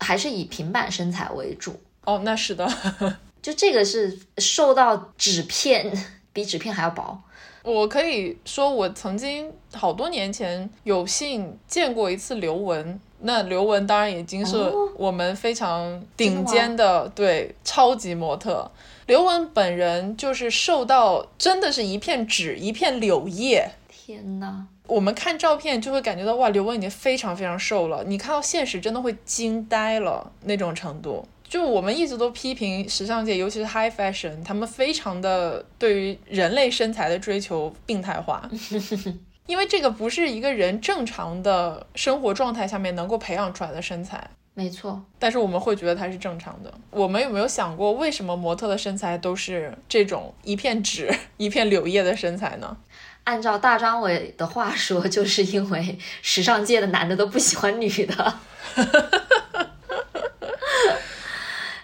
还是以平板身材为主。哦，那是的。[LAUGHS] 就这个是瘦到纸片，比纸片还要薄。我可以说，我曾经好多年前有幸见过一次刘雯。那刘雯当然已经是我们非常顶尖的，对，超级模特。刘雯本人就是瘦到真的是一片纸，一片柳叶。天呐，我们看照片就会感觉到，哇，刘雯已经非常非常瘦了。你看到现实，真的会惊呆了那种程度。就我们一直都批评时尚界，尤其是 high fashion，他们非常的对于人类身材的追求病态化，[LAUGHS] 因为这个不是一个人正常的生活状态下面能够培养出来的身材。没错，但是我们会觉得它是正常的。我们有没有想过，为什么模特的身材都是这种一片纸、[LAUGHS] 一片柳叶的身材呢？按照大张伟的话说，就是因为时尚界的男的都不喜欢女的。[LAUGHS]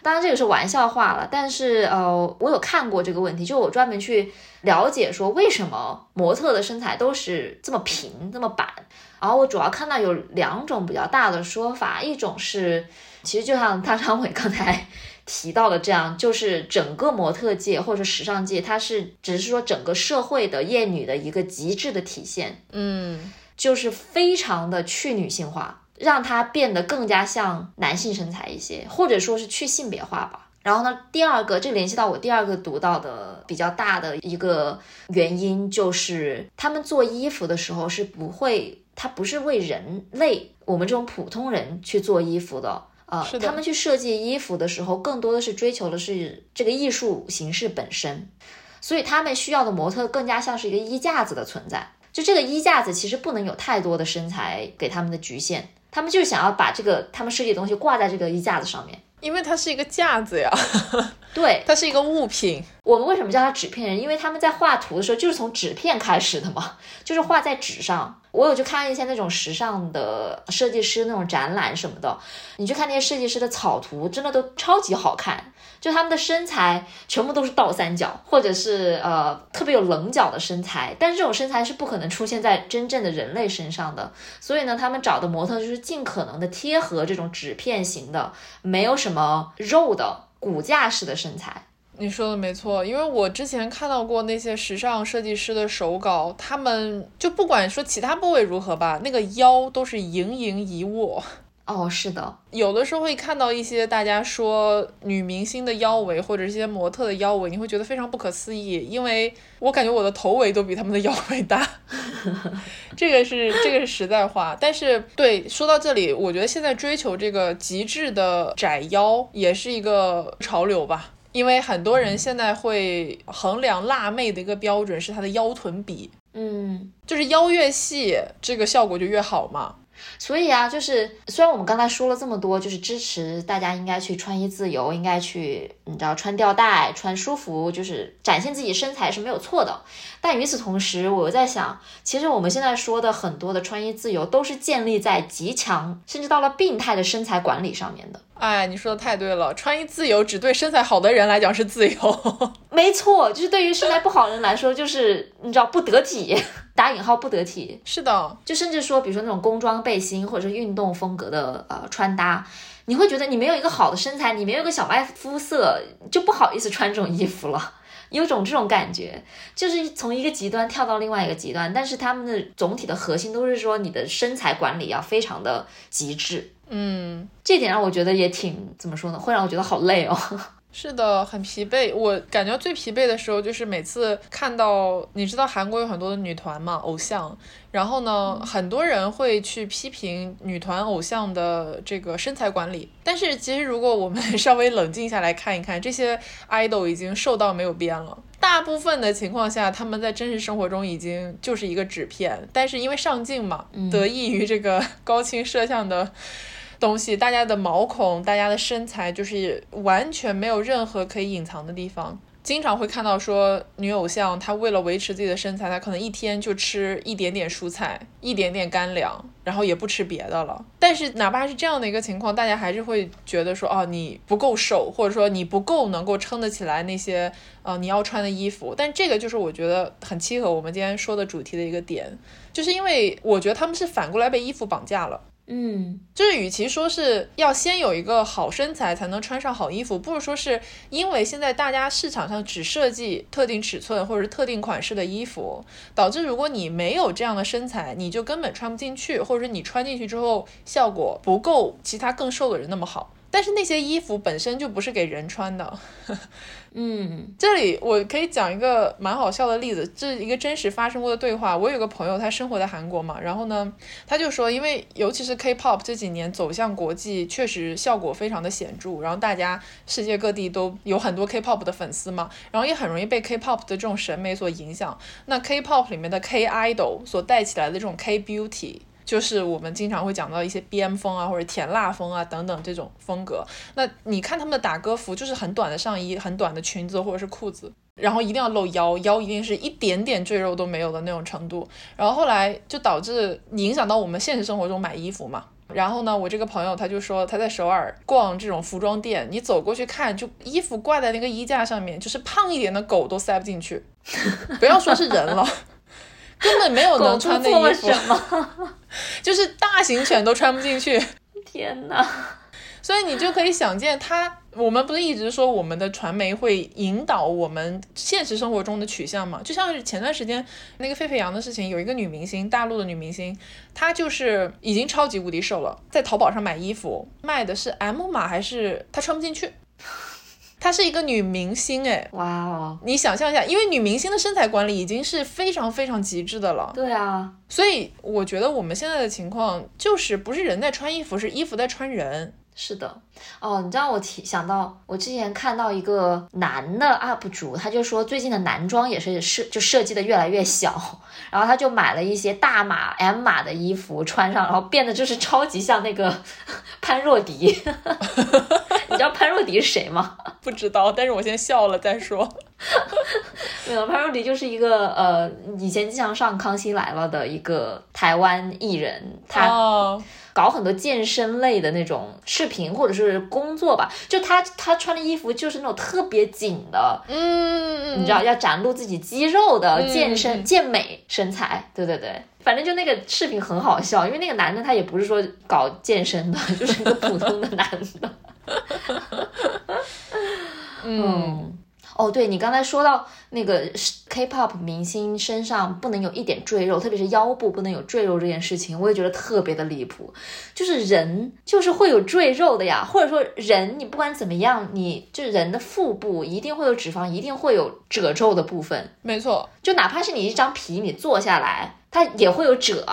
当然这个是玩笑话了，但是呃，我有看过这个问题，就我专门去了解说为什么模特的身材都是这么平这么板。然后我主要看到有两种比较大的说法，一种是其实就像大张伟刚才提到的这样，就是整个模特界或者时尚界，它是只是说整个社会的厌女的一个极致的体现，嗯，就是非常的去女性化。让它变得更加像男性身材一些，或者说是去性别化吧。然后呢，第二个，这联系到我第二个读到的比较大的一个原因，就是他们做衣服的时候是不会，他不是为人类我们这种普通人去做衣服的。呃，他们去设计衣服的时候，更多的是追求的是这个艺术形式本身，所以他们需要的模特更加像是一个衣架子的存在。就这个衣架子其实不能有太多的身材给他们的局限。他们就是想要把这个他们设计的东西挂在这个衣架子上面，因为它是一个架子呀。[LAUGHS] 对，它是一个物品。我们为什么叫它纸片人？因为他们在画图的时候就是从纸片开始的嘛，就是画在纸上。我有去看一些那种时尚的设计师那种展览什么的，你去看那些设计师的草图，真的都超级好看。就他们的身材全部都是倒三角，或者是呃特别有棱角的身材，但是这种身材是不可能出现在真正的人类身上的。所以呢，他们找的模特就是尽可能的贴合这种纸片型的，没有什么肉的骨架式的身材。你说的没错，因为我之前看到过那些时尚设计师的手稿，他们就不管说其他部位如何吧，那个腰都是盈盈一握。哦，是的，有的时候会看到一些大家说女明星的腰围或者一些模特的腰围，你会觉得非常不可思议，因为我感觉我的头围都比他们的 [LAUGHS] 腰围大，[LAUGHS] 这个是这个是实在话。但是对，说到这里，我觉得现在追求这个极致的窄腰也是一个潮流吧，因为很多人现在会衡量辣妹的一个标准是她的腰臀比，嗯，就是腰越细，这个效果就越好嘛。所以啊，就是虽然我们刚才说了这么多，就是支持大家应该去穿衣自由，应该去你知道穿吊带、穿舒服，就是展现自己身材是没有错的。但与此同时，我又在想，其实我们现在说的很多的穿衣自由，都是建立在极强甚至到了病态的身材管理上面的。哎，你说的太对了，穿衣自由只对身材好的人来讲是自由，[LAUGHS] 没错，就是对于身材不好的人来说，就是你知道不得体，[LAUGHS] 打引号不得体。是的，就甚至说，比如说那种工装背心或者是运动风格的呃穿搭，你会觉得你没有一个好的身材，你没有一个小麦肤色，就不好意思穿这种衣服了，有种这种感觉，就是从一个极端跳到另外一个极端，但是他们的总体的核心都是说你的身材管理要非常的极致。嗯，这点让我觉得也挺怎么说呢？会让我觉得好累哦。[LAUGHS] 是的，很疲惫。我感觉最疲惫的时候就是每次看到，你知道韩国有很多的女团嘛，偶像。然后呢，很多人会去批评女团偶像的这个身材管理。但是其实如果我们稍微冷静下来看一看，这些 [LAUGHS] idol 已经瘦到没有边了。大部分的情况下，他们在真实生活中已经就是一个纸片。但是因为上镜嘛，得益于这个高清摄像的。东西，大家的毛孔，大家的身材，就是完全没有任何可以隐藏的地方。经常会看到说，女偶像她为了维持自己的身材，她可能一天就吃一点点蔬菜，一点点干粮，然后也不吃别的了。但是哪怕是这样的一个情况，大家还是会觉得说，哦，你不够瘦，或者说你不够能够撑得起来那些呃你要穿的衣服。但这个就是我觉得很契合我们今天说的主题的一个点，就是因为我觉得他们是反过来被衣服绑架了。嗯，就是与其说是要先有一个好身材才能穿上好衣服，不如说是因为现在大家市场上只设计特定尺寸或者是特定款式的衣服，导致如果你没有这样的身材，你就根本穿不进去，或者说你穿进去之后效果不够其他更瘦的人那么好。但是那些衣服本身就不是给人穿的。[LAUGHS] 嗯，这里我可以讲一个蛮好笑的例子，这是一个真实发生过的对话。我有个朋友，他生活在韩国嘛，然后呢，他就说，因为尤其是 K-pop 这几年走向国际，确实效果非常的显著，然后大家世界各地都有很多 K-pop 的粉丝嘛，然后也很容易被 K-pop 的这种审美所影响。那 K-pop 里面的 K-idol 所带起来的这种 K-beauty。就是我们经常会讲到一些 BM 风啊，或者甜辣风啊等等这种风格。那你看他们的打歌服，就是很短的上衣、很短的裙子或者是裤子，然后一定要露腰，腰一定是一点点赘肉都没有的那种程度。然后后来就导致影响到我们现实生活中买衣服嘛。然后呢，我这个朋友他就说他在首尔逛这种服装店，你走过去看，就衣服挂在那个衣架上面，就是胖一点的狗都塞不进去，[LAUGHS] 不要说是人了，[LAUGHS] 根本没有能穿的衣服，就是大型犬都穿不进去。[LAUGHS] 天哪！所以你就可以想见，它我们不是一直说我们的传媒会引导我们现实生活中的取向嘛？就像是前段时间那个沸沸扬的事情，有一个女明星，大陆的女明星，她就是已经超级无敌瘦了，在淘宝上买衣服，卖的是 M 码还是她穿不进去？她是一个女明星，哎，哇哦！你想象一下，因为女明星的身材管理已经是非常非常极致的了。对啊，所以我觉得我们现在的情况就是不是人在穿衣服，是衣服在穿人。是的，哦，你知道我提想到，我之前看到一个男的 UP 主，他就说最近的男装也是设就设计的越来越小，[LAUGHS] 然后他就买了一些大码 M 码的衣服穿上，然后变得就是超级像那个 [LAUGHS] 潘若迪。[LAUGHS] 你知道潘若迪是谁吗？不知道，但是我先笑了再说。没有，潘若迪就是一个呃，以前经常上《康熙来了》的一个台湾艺人，他。搞很多健身类的那种视频或者是工作吧，就他他穿的衣服就是那种特别紧的，嗯，你知道要展露自己肌肉的健身健美身材，对对对，反正就那个视频很好笑，因为那个男的他也不是说搞健身的，[LAUGHS] 就是一个普通的男的，[LAUGHS] 嗯。哦，对你刚才说到那个 K-pop 明星身上不能有一点赘肉，特别是腰部不能有赘肉这件事情，我也觉得特别的离谱。就是人就是会有赘肉的呀，或者说人你不管怎么样，你就人的腹部一定会有脂肪，一定会有褶皱的部分。没错，就哪怕是你一张皮，你坐下来，它也会有褶。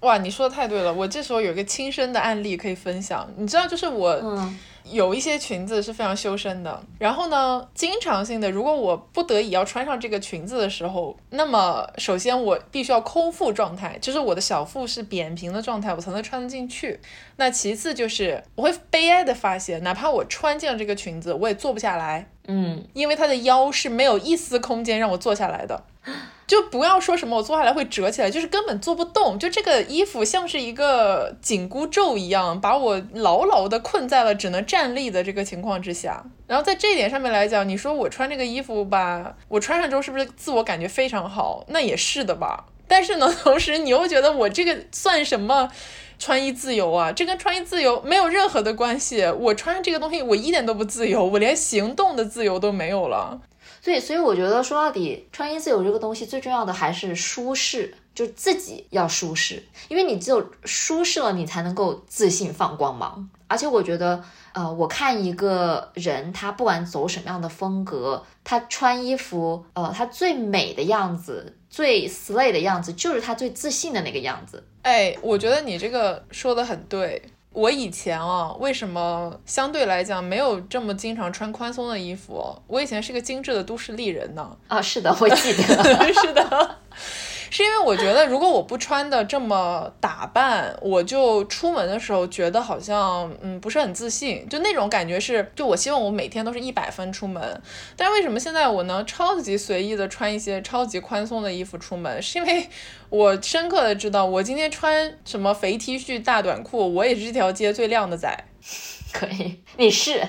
哇，你说的太对了，我这时候有一个亲身的案例可以分享。你知道，就是我。嗯。有一些裙子是非常修身的，然后呢，经常性的，如果我不得已要穿上这个裙子的时候，那么首先我必须要空腹状态，就是我的小腹是扁平的状态，我才能穿得进去。那其次就是我会悲哀的发现，哪怕我穿进了这个裙子，我也坐不下来，嗯，因为它的腰是没有一丝空间让我坐下来的。[GASPS] 就不要说什么我坐下来会折起来，就是根本坐不动。就这个衣服像是一个紧箍咒一样，把我牢牢的困在了只能站立的这个情况之下。然后在这一点上面来讲，你说我穿这个衣服吧，我穿上之后是不是自我感觉非常好？那也是的吧。但是呢，同时你又觉得我这个算什么穿衣自由啊？这跟穿衣自由没有任何的关系。我穿上这个东西，我一点都不自由，我连行动的自由都没有了。对，所以我觉得说到底，穿衣自由这个东西最重要的还是舒适，就自己要舒适，因为你只有舒适了，你才能够自信放光芒。而且我觉得，呃，我看一个人，他不管走什么样的风格，他穿衣服，呃，他最美的样子，最 slay 的样子，就是他最自信的那个样子。哎，我觉得你这个说的很对。我以前啊，为什么相对来讲没有这么经常穿宽松的衣服？我以前是个精致的都市丽人呢。啊，是的，我记得，[LAUGHS] 是的。是因为我觉得，如果我不穿的这么打扮，我就出门的时候觉得好像嗯不是很自信，就那种感觉是，就我希望我每天都是一百分出门。但为什么现在我能超级随意的穿一些超级宽松的衣服出门？是因为我深刻的知道，我今天穿什么肥 T 恤大短裤，我也是这条街最靓的仔。[LAUGHS] 可以，你是，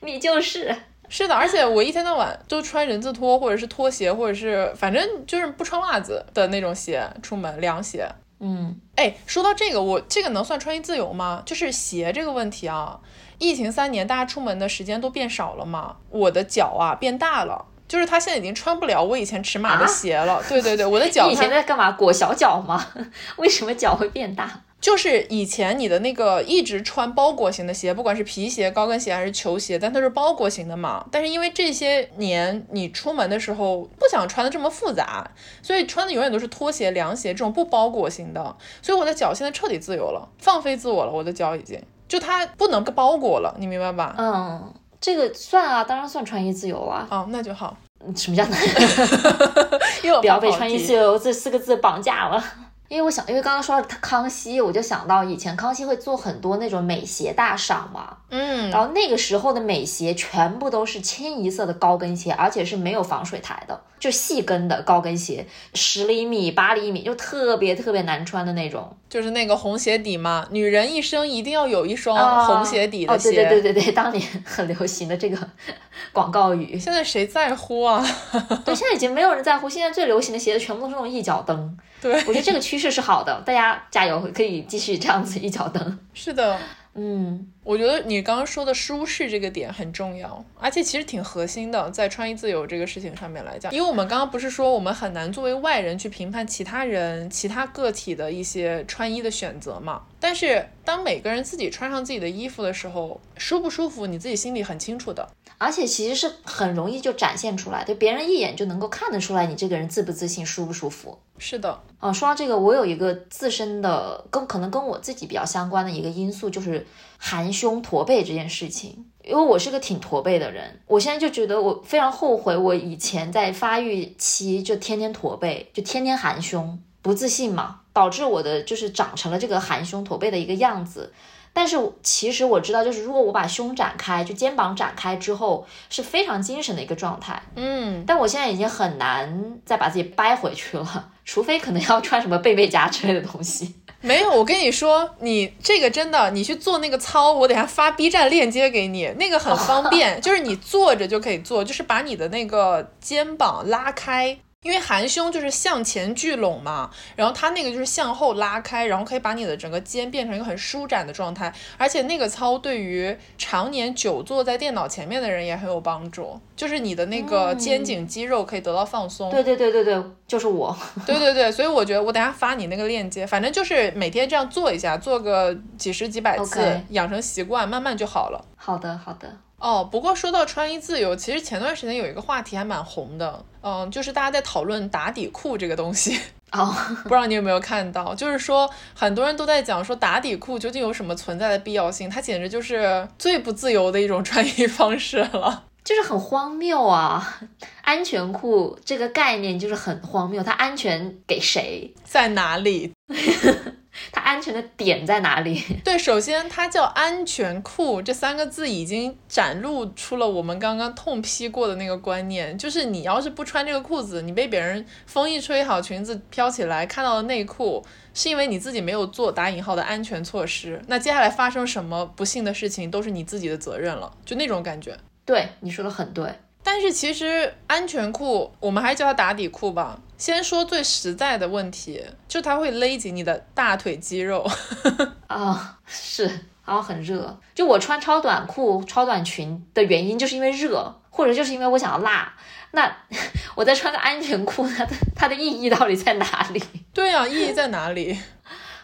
你就是。是的，而且我一天到晚都穿人字拖，或者是拖鞋，或者是反正就是不穿袜子的那种鞋出门，凉鞋。嗯，哎，说到这个，我这个能算穿衣自由吗？就是鞋这个问题啊，疫情三年，大家出门的时间都变少了嘛，我的脚啊变大了，就是他现在已经穿不了我以前尺码的鞋了。对对对，我的脚。[LAUGHS] 以前在干嘛？裹小脚吗？[LAUGHS] 为什么脚会变大？就是以前你的那个一直穿包裹型的鞋，不管是皮鞋、高跟鞋还是球鞋，但它是包裹型的嘛。但是因为这些年你出门的时候不想穿的这么复杂，所以穿的永远都是拖鞋、凉鞋这种不包裹型的。所以我的脚现在彻底自由了，放飞自我了。我的脚已经就它不能包裹了，你明白吧？嗯，这个算啊，当然算穿衣自由啊。哦，那就好。什么叫？[LAUGHS] 不要被穿衣自由这四个字绑架了。因为我想，因为刚刚说到康熙，我就想到以前康熙会做很多那种美鞋大赏嘛，嗯，然后那个时候的美鞋全部都是清一色的高跟鞋，而且是没有防水台的，就细跟的高跟鞋，十厘米、八厘米，就特别特别难穿的那种。就是那个红鞋底嘛，女人一生一定要有一双红鞋底的鞋。哦，对对对对对，当年 [LAUGHS] 很流行的这个 [LAUGHS] 广告语。现在谁在乎啊？[LAUGHS] 对，现在已经没有人在乎。现在最流行的鞋子全部都是那种一脚蹬。对，我觉得这个趋势是好的，大家加油，可以继续这样子一脚蹬。是的。嗯，我觉得你刚刚说的舒适这个点很重要，而且其实挺核心的，在穿衣自由这个事情上面来讲，因为我们刚刚不是说我们很难作为外人去评判其他人、其他个体的一些穿衣的选择嘛？但是当每个人自己穿上自己的衣服的时候，舒不舒服，你自己心里很清楚的。而且其实是很容易就展现出来，就别人一眼就能够看得出来你这个人自不自信、舒不舒服。是的，啊，说到这个，我有一个自身的跟可能跟我自己比较相关的一个因素，就是含胸驼背这件事情。因为我是个挺驼背的人，我现在就觉得我非常后悔，我以前在发育期就天天驼背，就天天含胸，不自信嘛，导致我的就是长成了这个含胸驼背的一个样子。但是其实我知道，就是如果我把胸展开，就肩膀展开之后，是非常精神的一个状态。嗯，但我现在已经很难再把自己掰回去了，[LAUGHS] 除非可能要穿什么背背夹之类的东西。[LAUGHS] 没有，我跟你说，你这个真的，你去做那个操，我等下发 B 站链接给你，那个很方便，就是你坐着就可以做，就是把你的那个肩膀拉开。因为含胸就是向前聚拢嘛，然后它那个就是向后拉开，然后可以把你的整个肩变成一个很舒展的状态，而且那个操对于常年久坐在电脑前面的人也很有帮助，就是你的那个肩颈肌肉可以得到放松。对对对对对，就是我。[LAUGHS] 对对对，所以我觉得我等下发你那个链接，反正就是每天这样做一下，做个几十几百次，养成习惯，慢慢就好了。好的好的。哦，不过说到穿衣自由，其实前段时间有一个话题还蛮红的，嗯，就是大家在讨论打底裤这个东西。[LAUGHS] 哦，不知道你有没有看到，就是说很多人都在讲说打底裤究竟有什么存在的必要性？它简直就是最不自由的一种穿衣方式了，[LAUGHS] 就是很荒谬啊！安全裤这个概念就是很荒谬，它安全给谁？在哪里？[LAUGHS] 它安全的点在哪里？[LAUGHS] 对，首先它叫安全裤这三个字已经展露出了我们刚刚痛批过的那个观念，就是你要是不穿这个裤子，你被别人风一吹好，裙子飘起来看到了内裤，是因为你自己没有做打引号的安全措施。那接下来发生什么不幸的事情都是你自己的责任了，就那种感觉。对，你说的很对。但是其实安全裤，我们还是叫它打底裤吧。先说最实在的问题，就它会勒紧你的大腿肌肉。[LAUGHS] 啊，是，然后很热。就我穿超短裤、超短裙的原因，就是因为热，或者就是因为我想要辣。那 [LAUGHS] 我再穿个安全裤，它的它的意义到底在哪里？对呀，意义在哪里？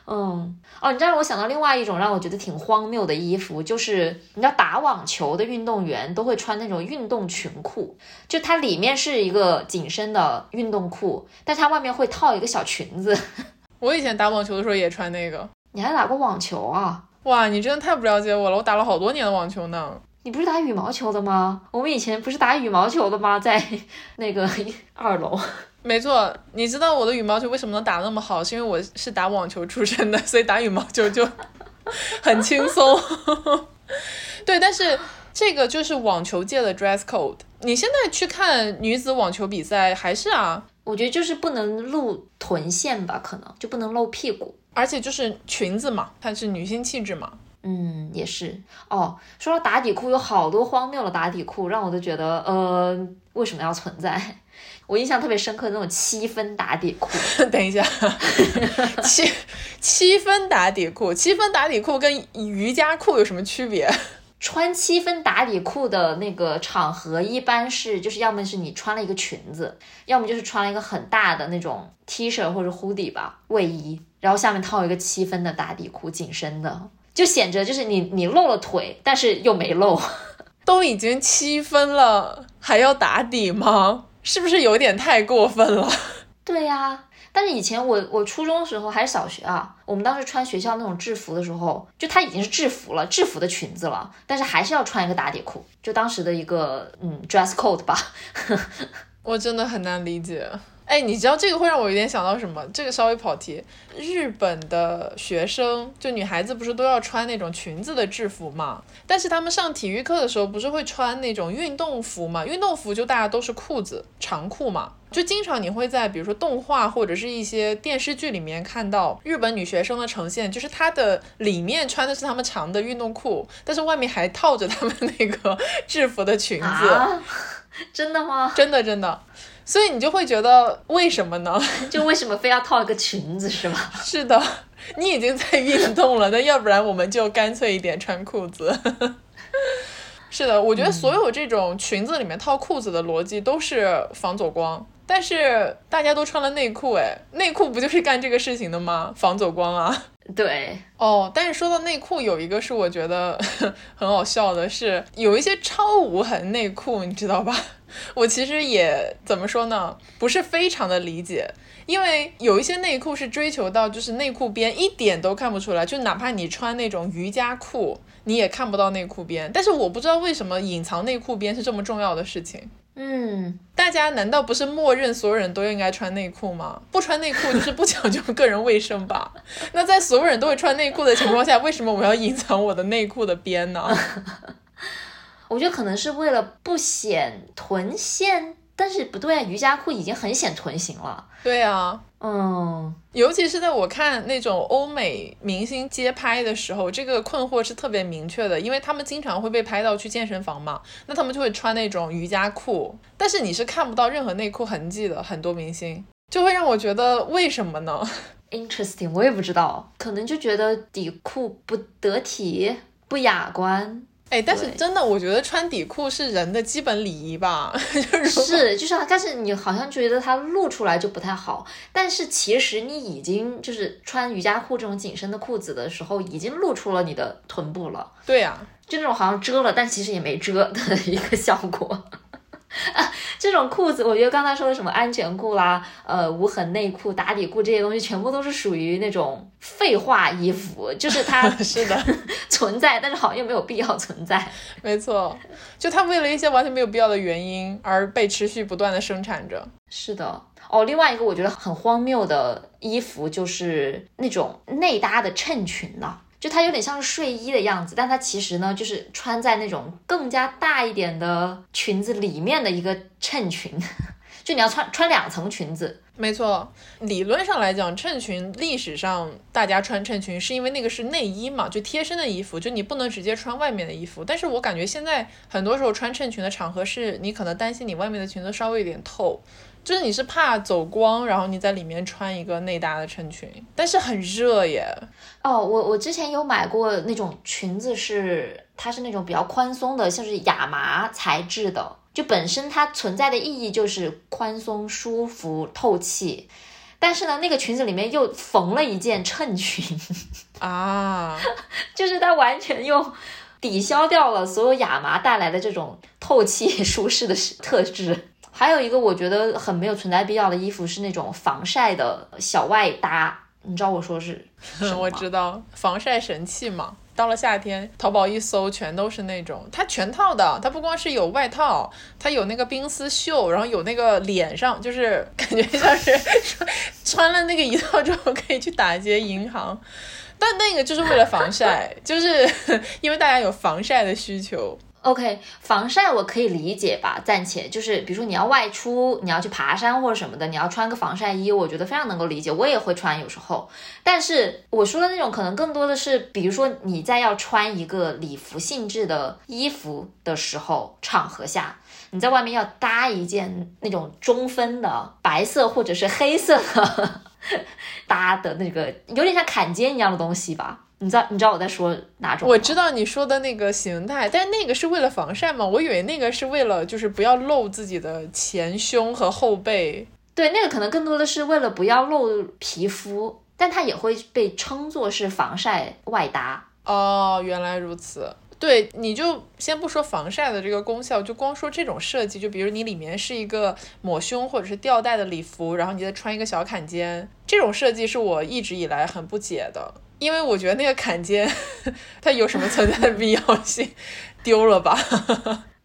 嗯，哦，你知道我想到另外一种让我觉得挺荒谬的衣服，就是你知道打网球的运动员都会穿那种运动裙裤，就它里面是一个紧身的运动裤，但它外面会套一个小裙子。[LAUGHS] 我以前打网球的时候也穿那个。你还打过网球啊？哇，你真的太不了解我了，我打了好多年的网球呢。你不是打羽毛球的吗？我们以前不是打羽毛球的吗？在 [LAUGHS] 那个 [LAUGHS] 二楼。没错，你知道我的羽毛球为什么能打那么好？是因为我是打网球出身的，所以打羽毛球就很轻松。[LAUGHS] 对，但是这个就是网球界的 dress code。你现在去看女子网球比赛，还是啊？我觉得就是不能露臀线吧，可能就不能露屁股，而且就是裙子嘛，它是女性气质嘛。嗯，也是哦。说到打底裤，有好多荒谬的打底裤，让我都觉得，呃，为什么要存在？我印象特别深刻的那种七分打底裤。[LAUGHS] 等一下，[LAUGHS] 七七分打底裤，七分打底裤跟瑜伽裤有什么区别？[LAUGHS] 穿七分打底裤的那个场合，一般是就是要么是你穿了一个裙子，要么就是穿了一个很大的那种 T 恤或者 hoodie 吧，卫衣，然后下面套一个七分的打底裤，紧身的。就显着就是你你露了腿，但是又没露，都已经七分了，还要打底吗？是不是有点太过分了？[LAUGHS] 对呀，但是以前我我初中的时候还是小学啊，我们当时穿学校那种制服的时候，就它已经是制服了，制服的裙子了，但是还是要穿一个打底裤，就当时的一个嗯 dress code 吧。[LAUGHS] 我真的很难理解。哎，你知道这个会让我有点想到什么？这个稍微跑题。日本的学生就女孩子不是都要穿那种裙子的制服嘛？但是他们上体育课的时候不是会穿那种运动服嘛？运动服就大家都是裤子长裤嘛？就经常你会在比如说动画或者是一些电视剧里面看到日本女学生的呈现，就是她的里面穿的是她们长的运动裤，但是外面还套着她们那个 [LAUGHS] 制服的裙子。啊，[LAUGHS] 真的吗？真的真的。所以你就会觉得为什么呢？[LAUGHS] [LAUGHS] 就为什么非要套一个裙子是吗？是的，你已经在运动了，那要不然我们就干脆一点穿裤子。[LAUGHS] 是的，我觉得所有这种裙子里面套裤子的逻辑都是防走光，但是大家都穿了内裤，哎，内裤不就是干这个事情的吗？防走光啊。对。哦，但是说到内裤，有一个是我觉得很好笑的，是有一些超无痕内裤，你知道吧？[LAUGHS] 我其实也怎么说呢，不是非常的理解，因为有一些内裤是追求到就是内裤边一点都看不出来，就哪怕你穿那种瑜伽裤，你也看不到内裤边。但是我不知道为什么隐藏内裤边是这么重要的事情。嗯，大家难道不是默认所有人都应该穿内裤吗？不穿内裤就是不讲究个人卫生吧？[LAUGHS] 那在所有人都会穿内裤的情况下，为什么我要隐藏我的内裤的边呢？我觉得可能是为了不显臀线，但是不对啊，瑜伽裤已经很显臀型了。对啊，嗯，尤其是在我看那种欧美明星街拍的时候，这个困惑是特别明确的，因为他们经常会被拍到去健身房嘛，那他们就会穿那种瑜伽裤，但是你是看不到任何内裤痕迹的，很多明星就会让我觉得为什么呢？Interesting，我也不知道，可能就觉得底裤不得体、不雅观。哎，但是真的，我觉得穿底裤是人的基本礼仪吧，[LAUGHS] 是，就是，但是你好像觉得它露出来就不太好，但是其实你已经就是穿瑜伽裤这种紧身的裤子的时候，已经露出了你的臀部了。对呀，就那种好像遮了，但其实也没遮的一个效果。啊，[LAUGHS] 这种裤子，我觉得刚才说的什么安全裤啦，呃，无痕内裤、打底裤这些东西，全部都是属于那种废话衣服，就是它 [LAUGHS] 是的 [LAUGHS] 存在，但是好像又没有必要存在。没错，就它为了一些完全没有必要的原因而被持续不断的生产着。是的，哦，另外一个我觉得很荒谬的衣服就是那种内搭的衬裙呢。就它有点像是睡衣的样子，但它其实呢，就是穿在那种更加大一点的裙子里面的一个衬裙。[LAUGHS] 就你要穿穿两层裙子，没错。理论上来讲，衬裙历史上大家穿衬裙是因为那个是内衣嘛，就贴身的衣服，就你不能直接穿外面的衣服。但是我感觉现在很多时候穿衬裙的场合是你可能担心你外面的裙子稍微有点透。就是你是怕走光，然后你在里面穿一个内搭的衬裙，但是很热耶。哦，我我之前有买过那种裙子，是它是那种比较宽松的，像是亚麻材质的，就本身它存在的意义就是宽松、舒服、透气。但是呢，那个裙子里面又缝了一件衬裙 [LAUGHS] 啊，[LAUGHS] 就是它完全又抵消掉了所有亚麻带来的这种透气、舒适的特质。还有一个我觉得很没有存在必要的衣服是那种防晒的小外搭，你知道我说是 [LAUGHS] 什么我知道防晒神器嘛。到了夏天，淘宝一搜全都是那种，它全套的，它不光是有外套，它有那个冰丝袖，然后有那个脸上，就是感觉像是 [LAUGHS] 穿了那个一套之后可以去打劫银行，但那个就是为了防晒，就是因为大家有防晒的需求。OK，防晒我可以理解吧，暂且就是比如说你要外出，你要去爬山或者什么的，你要穿个防晒衣，我觉得非常能够理解，我也会穿有时候。但是我说的那种可能更多的是，比如说你在要穿一个礼服性质的衣服的时候，场合下你在外面要搭一件那种中分的白色或者是黑色的 [LAUGHS] 搭的那个有点像坎肩一样的东西吧。你知道你知道我在说哪种？我知道你说的那个形态，但那个是为了防晒吗？我以为那个是为了就是不要露自己的前胸和后背。对，那个可能更多的是为了不要露皮肤，但它也会被称作是防晒外搭。哦，原来如此。对，你就先不说防晒的这个功效，就光说这种设计，就比如你里面是一个抹胸或者是吊带的礼服，然后你再穿一个小坎肩，这种设计是我一直以来很不解的。因为我觉得那个坎肩，[LAUGHS] 它有什么存在的必要性？[LAUGHS] 丢了吧。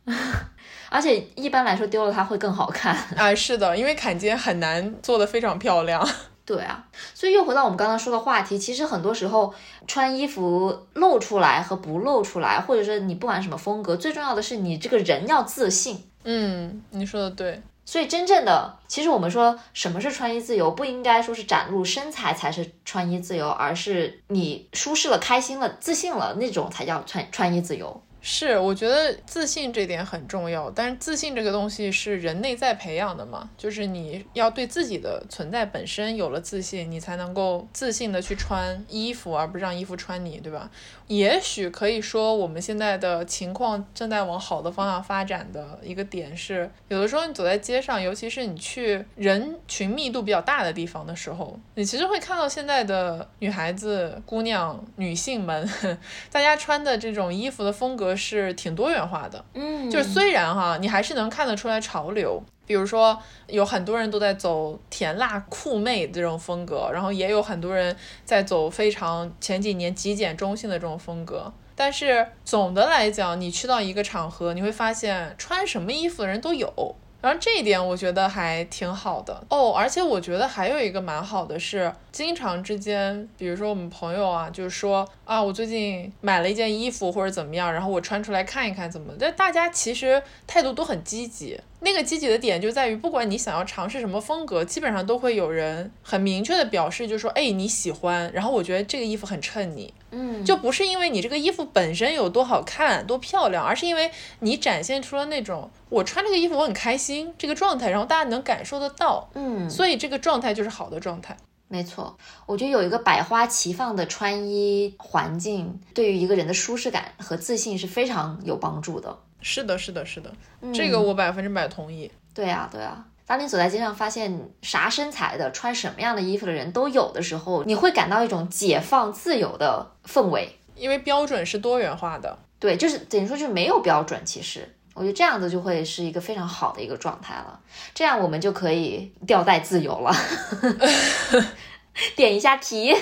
[LAUGHS] 而且一般来说丢了它会更好看。啊，是的，因为坎肩很难做的非常漂亮。对啊，所以又回到我们刚刚说的话题，其实很多时候穿衣服露出来和不露出来，或者是你不管什么风格，最重要的是你这个人要自信。嗯，你说的对。所以真正的，其实我们说什么是穿衣自由，不应该说是展露身材才是穿衣自由，而是你舒适了、开心了、自信了那种才叫穿穿衣自由。是，我觉得自信这点很重要，但是自信这个东西是人内在培养的嘛，就是你要对自己的存在本身有了自信，你才能够自信的去穿衣服，而不是让衣服穿你，对吧？也许可以说，我们现在的情况正在往好的方向发展的一个点是，有的时候你走在街上，尤其是你去人群密度比较大的地方的时候，你其实会看到现在的女孩子、姑娘、女性们，[LAUGHS] 大家穿的这种衣服的风格。是挺多元化的，嗯，就是虽然哈，你还是能看得出来潮流，比如说有很多人都在走甜辣酷妹这种风格，然后也有很多人在走非常前几年极简中性的这种风格，但是总的来讲，你去到一个场合，你会发现穿什么衣服的人都有。然后这一点我觉得还挺好的哦，而且我觉得还有一个蛮好的是，经常之间，比如说我们朋友啊，就是说啊，我最近买了一件衣服或者怎么样，然后我穿出来看一看怎么，但大家其实态度都很积极。那个积极的点就在于，不管你想要尝试什么风格，基本上都会有人很明确的表示，就说哎你喜欢，然后我觉得这个衣服很衬你，嗯，就不是因为你这个衣服本身有多好看多漂亮，而是因为你展现出了那种我穿这个衣服我很开心这个状态，然后大家能感受得到，嗯，所以这个状态就是好的状态。没错，我觉得有一个百花齐放的穿衣环境，对于一个人的舒适感和自信是非常有帮助的。是的，是的，是的，这个我百分之百同意。对呀，对呀。当你走在街上，发现啥身材的、穿什么样的衣服的人都有的时候，你会感到一种解放、自由的氛围。因为标准是多元化的。对，就是等于说就是没有标准。其实我觉得这样子就会是一个非常好的一个状态了。这样我们就可以吊带自由了。[LAUGHS] [LAUGHS] 点一下题。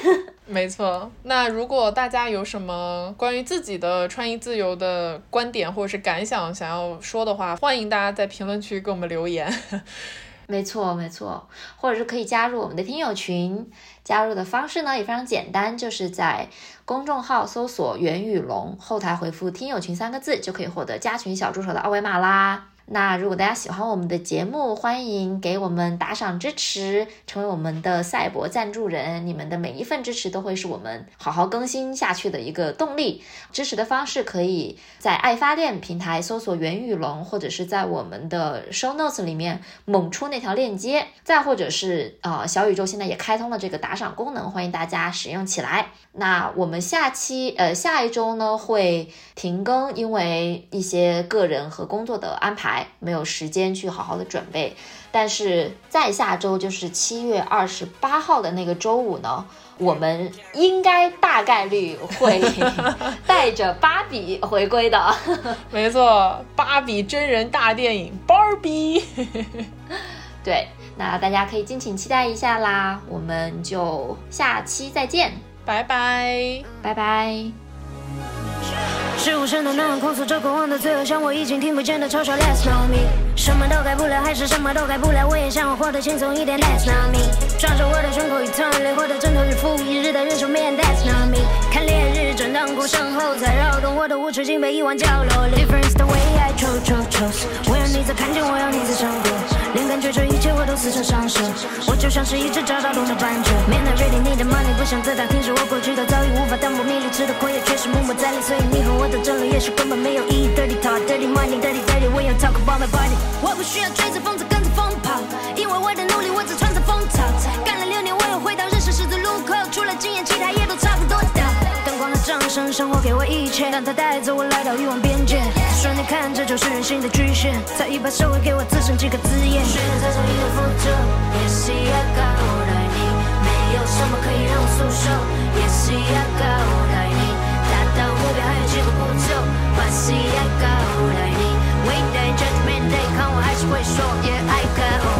没错，那如果大家有什么关于自己的穿衣自由的观点或者是感想想要说的话，欢迎大家在评论区给我们留言。[LAUGHS] 没错，没错，或者是可以加入我们的听友群。加入的方式呢也非常简单，就是在公众号搜索“袁宇龙”，后台回复“听友群”三个字，就可以获得加群小助手的二维码啦。那如果大家喜欢我们的节目，欢迎给我们打赏支持，成为我们的赛博赞助人。你们的每一份支持都会是我们好好更新下去的一个动力。支持的方式可以在爱发电平台搜索袁宇龙，或者是在我们的 show notes 里面猛出那条链接，再或者是呃小宇宙现在也开通了这个打赏功能，欢迎大家使用起来。那我们下期呃下一周呢会停更，因为一些个人和工作的安排。没有时间去好好的准备，但是在下周就是七月二十八号的那个周五呢，我们应该大概率会 [LAUGHS] 带着芭比回归的。[LAUGHS] 没错，芭比真人大电影芭比。[LAUGHS] 对，那大家可以敬请期待一下啦，我们就下期再见，拜拜，拜拜。是无声的呐喊，控诉着过往的罪恶，像我已经听不见的嘲笑。Let's not me，什么都改不了，还是什么都改不了。我也想活得轻松一点。Let's not me，抓着我的胸口一团累，活得枕头日复一日的忍受面。That's not me，看烈日正当空身后，才扰动我的无耻，竟被遗忘角落。Difference the way I chose chose chose，我要你在看见，我要你在唱歌，连感觉这一切我都似曾相识。我就像是一只找到龙的斑鸠。Man I really need the money，不想再打听，是我过去的遭遇无法淡泊名利，吃的亏也确实默默在理，所以你和我。的争论也许根本没有意义。Dirty talk, dirty money, dirty dirty. 我要 talk about my body. 我不需要追着风走，跟着风跑，因为我的努力，我只穿着风草。干了六年，我又回到人生十字路口，除了经验，其他也都差不多的。灯光和掌声，生活给我一切，让他带走我，来到欲望边界。他说：“你看，这就是人性的局限。”猜疑把社会给我滋生几个字眼。需要在做一次复读。Yes, I got what I need. 没有什么可以让我诉说。Yes, I got. 我不会做，把戏也够来。你为难着，怎么面对？看我还是会说，也爱看。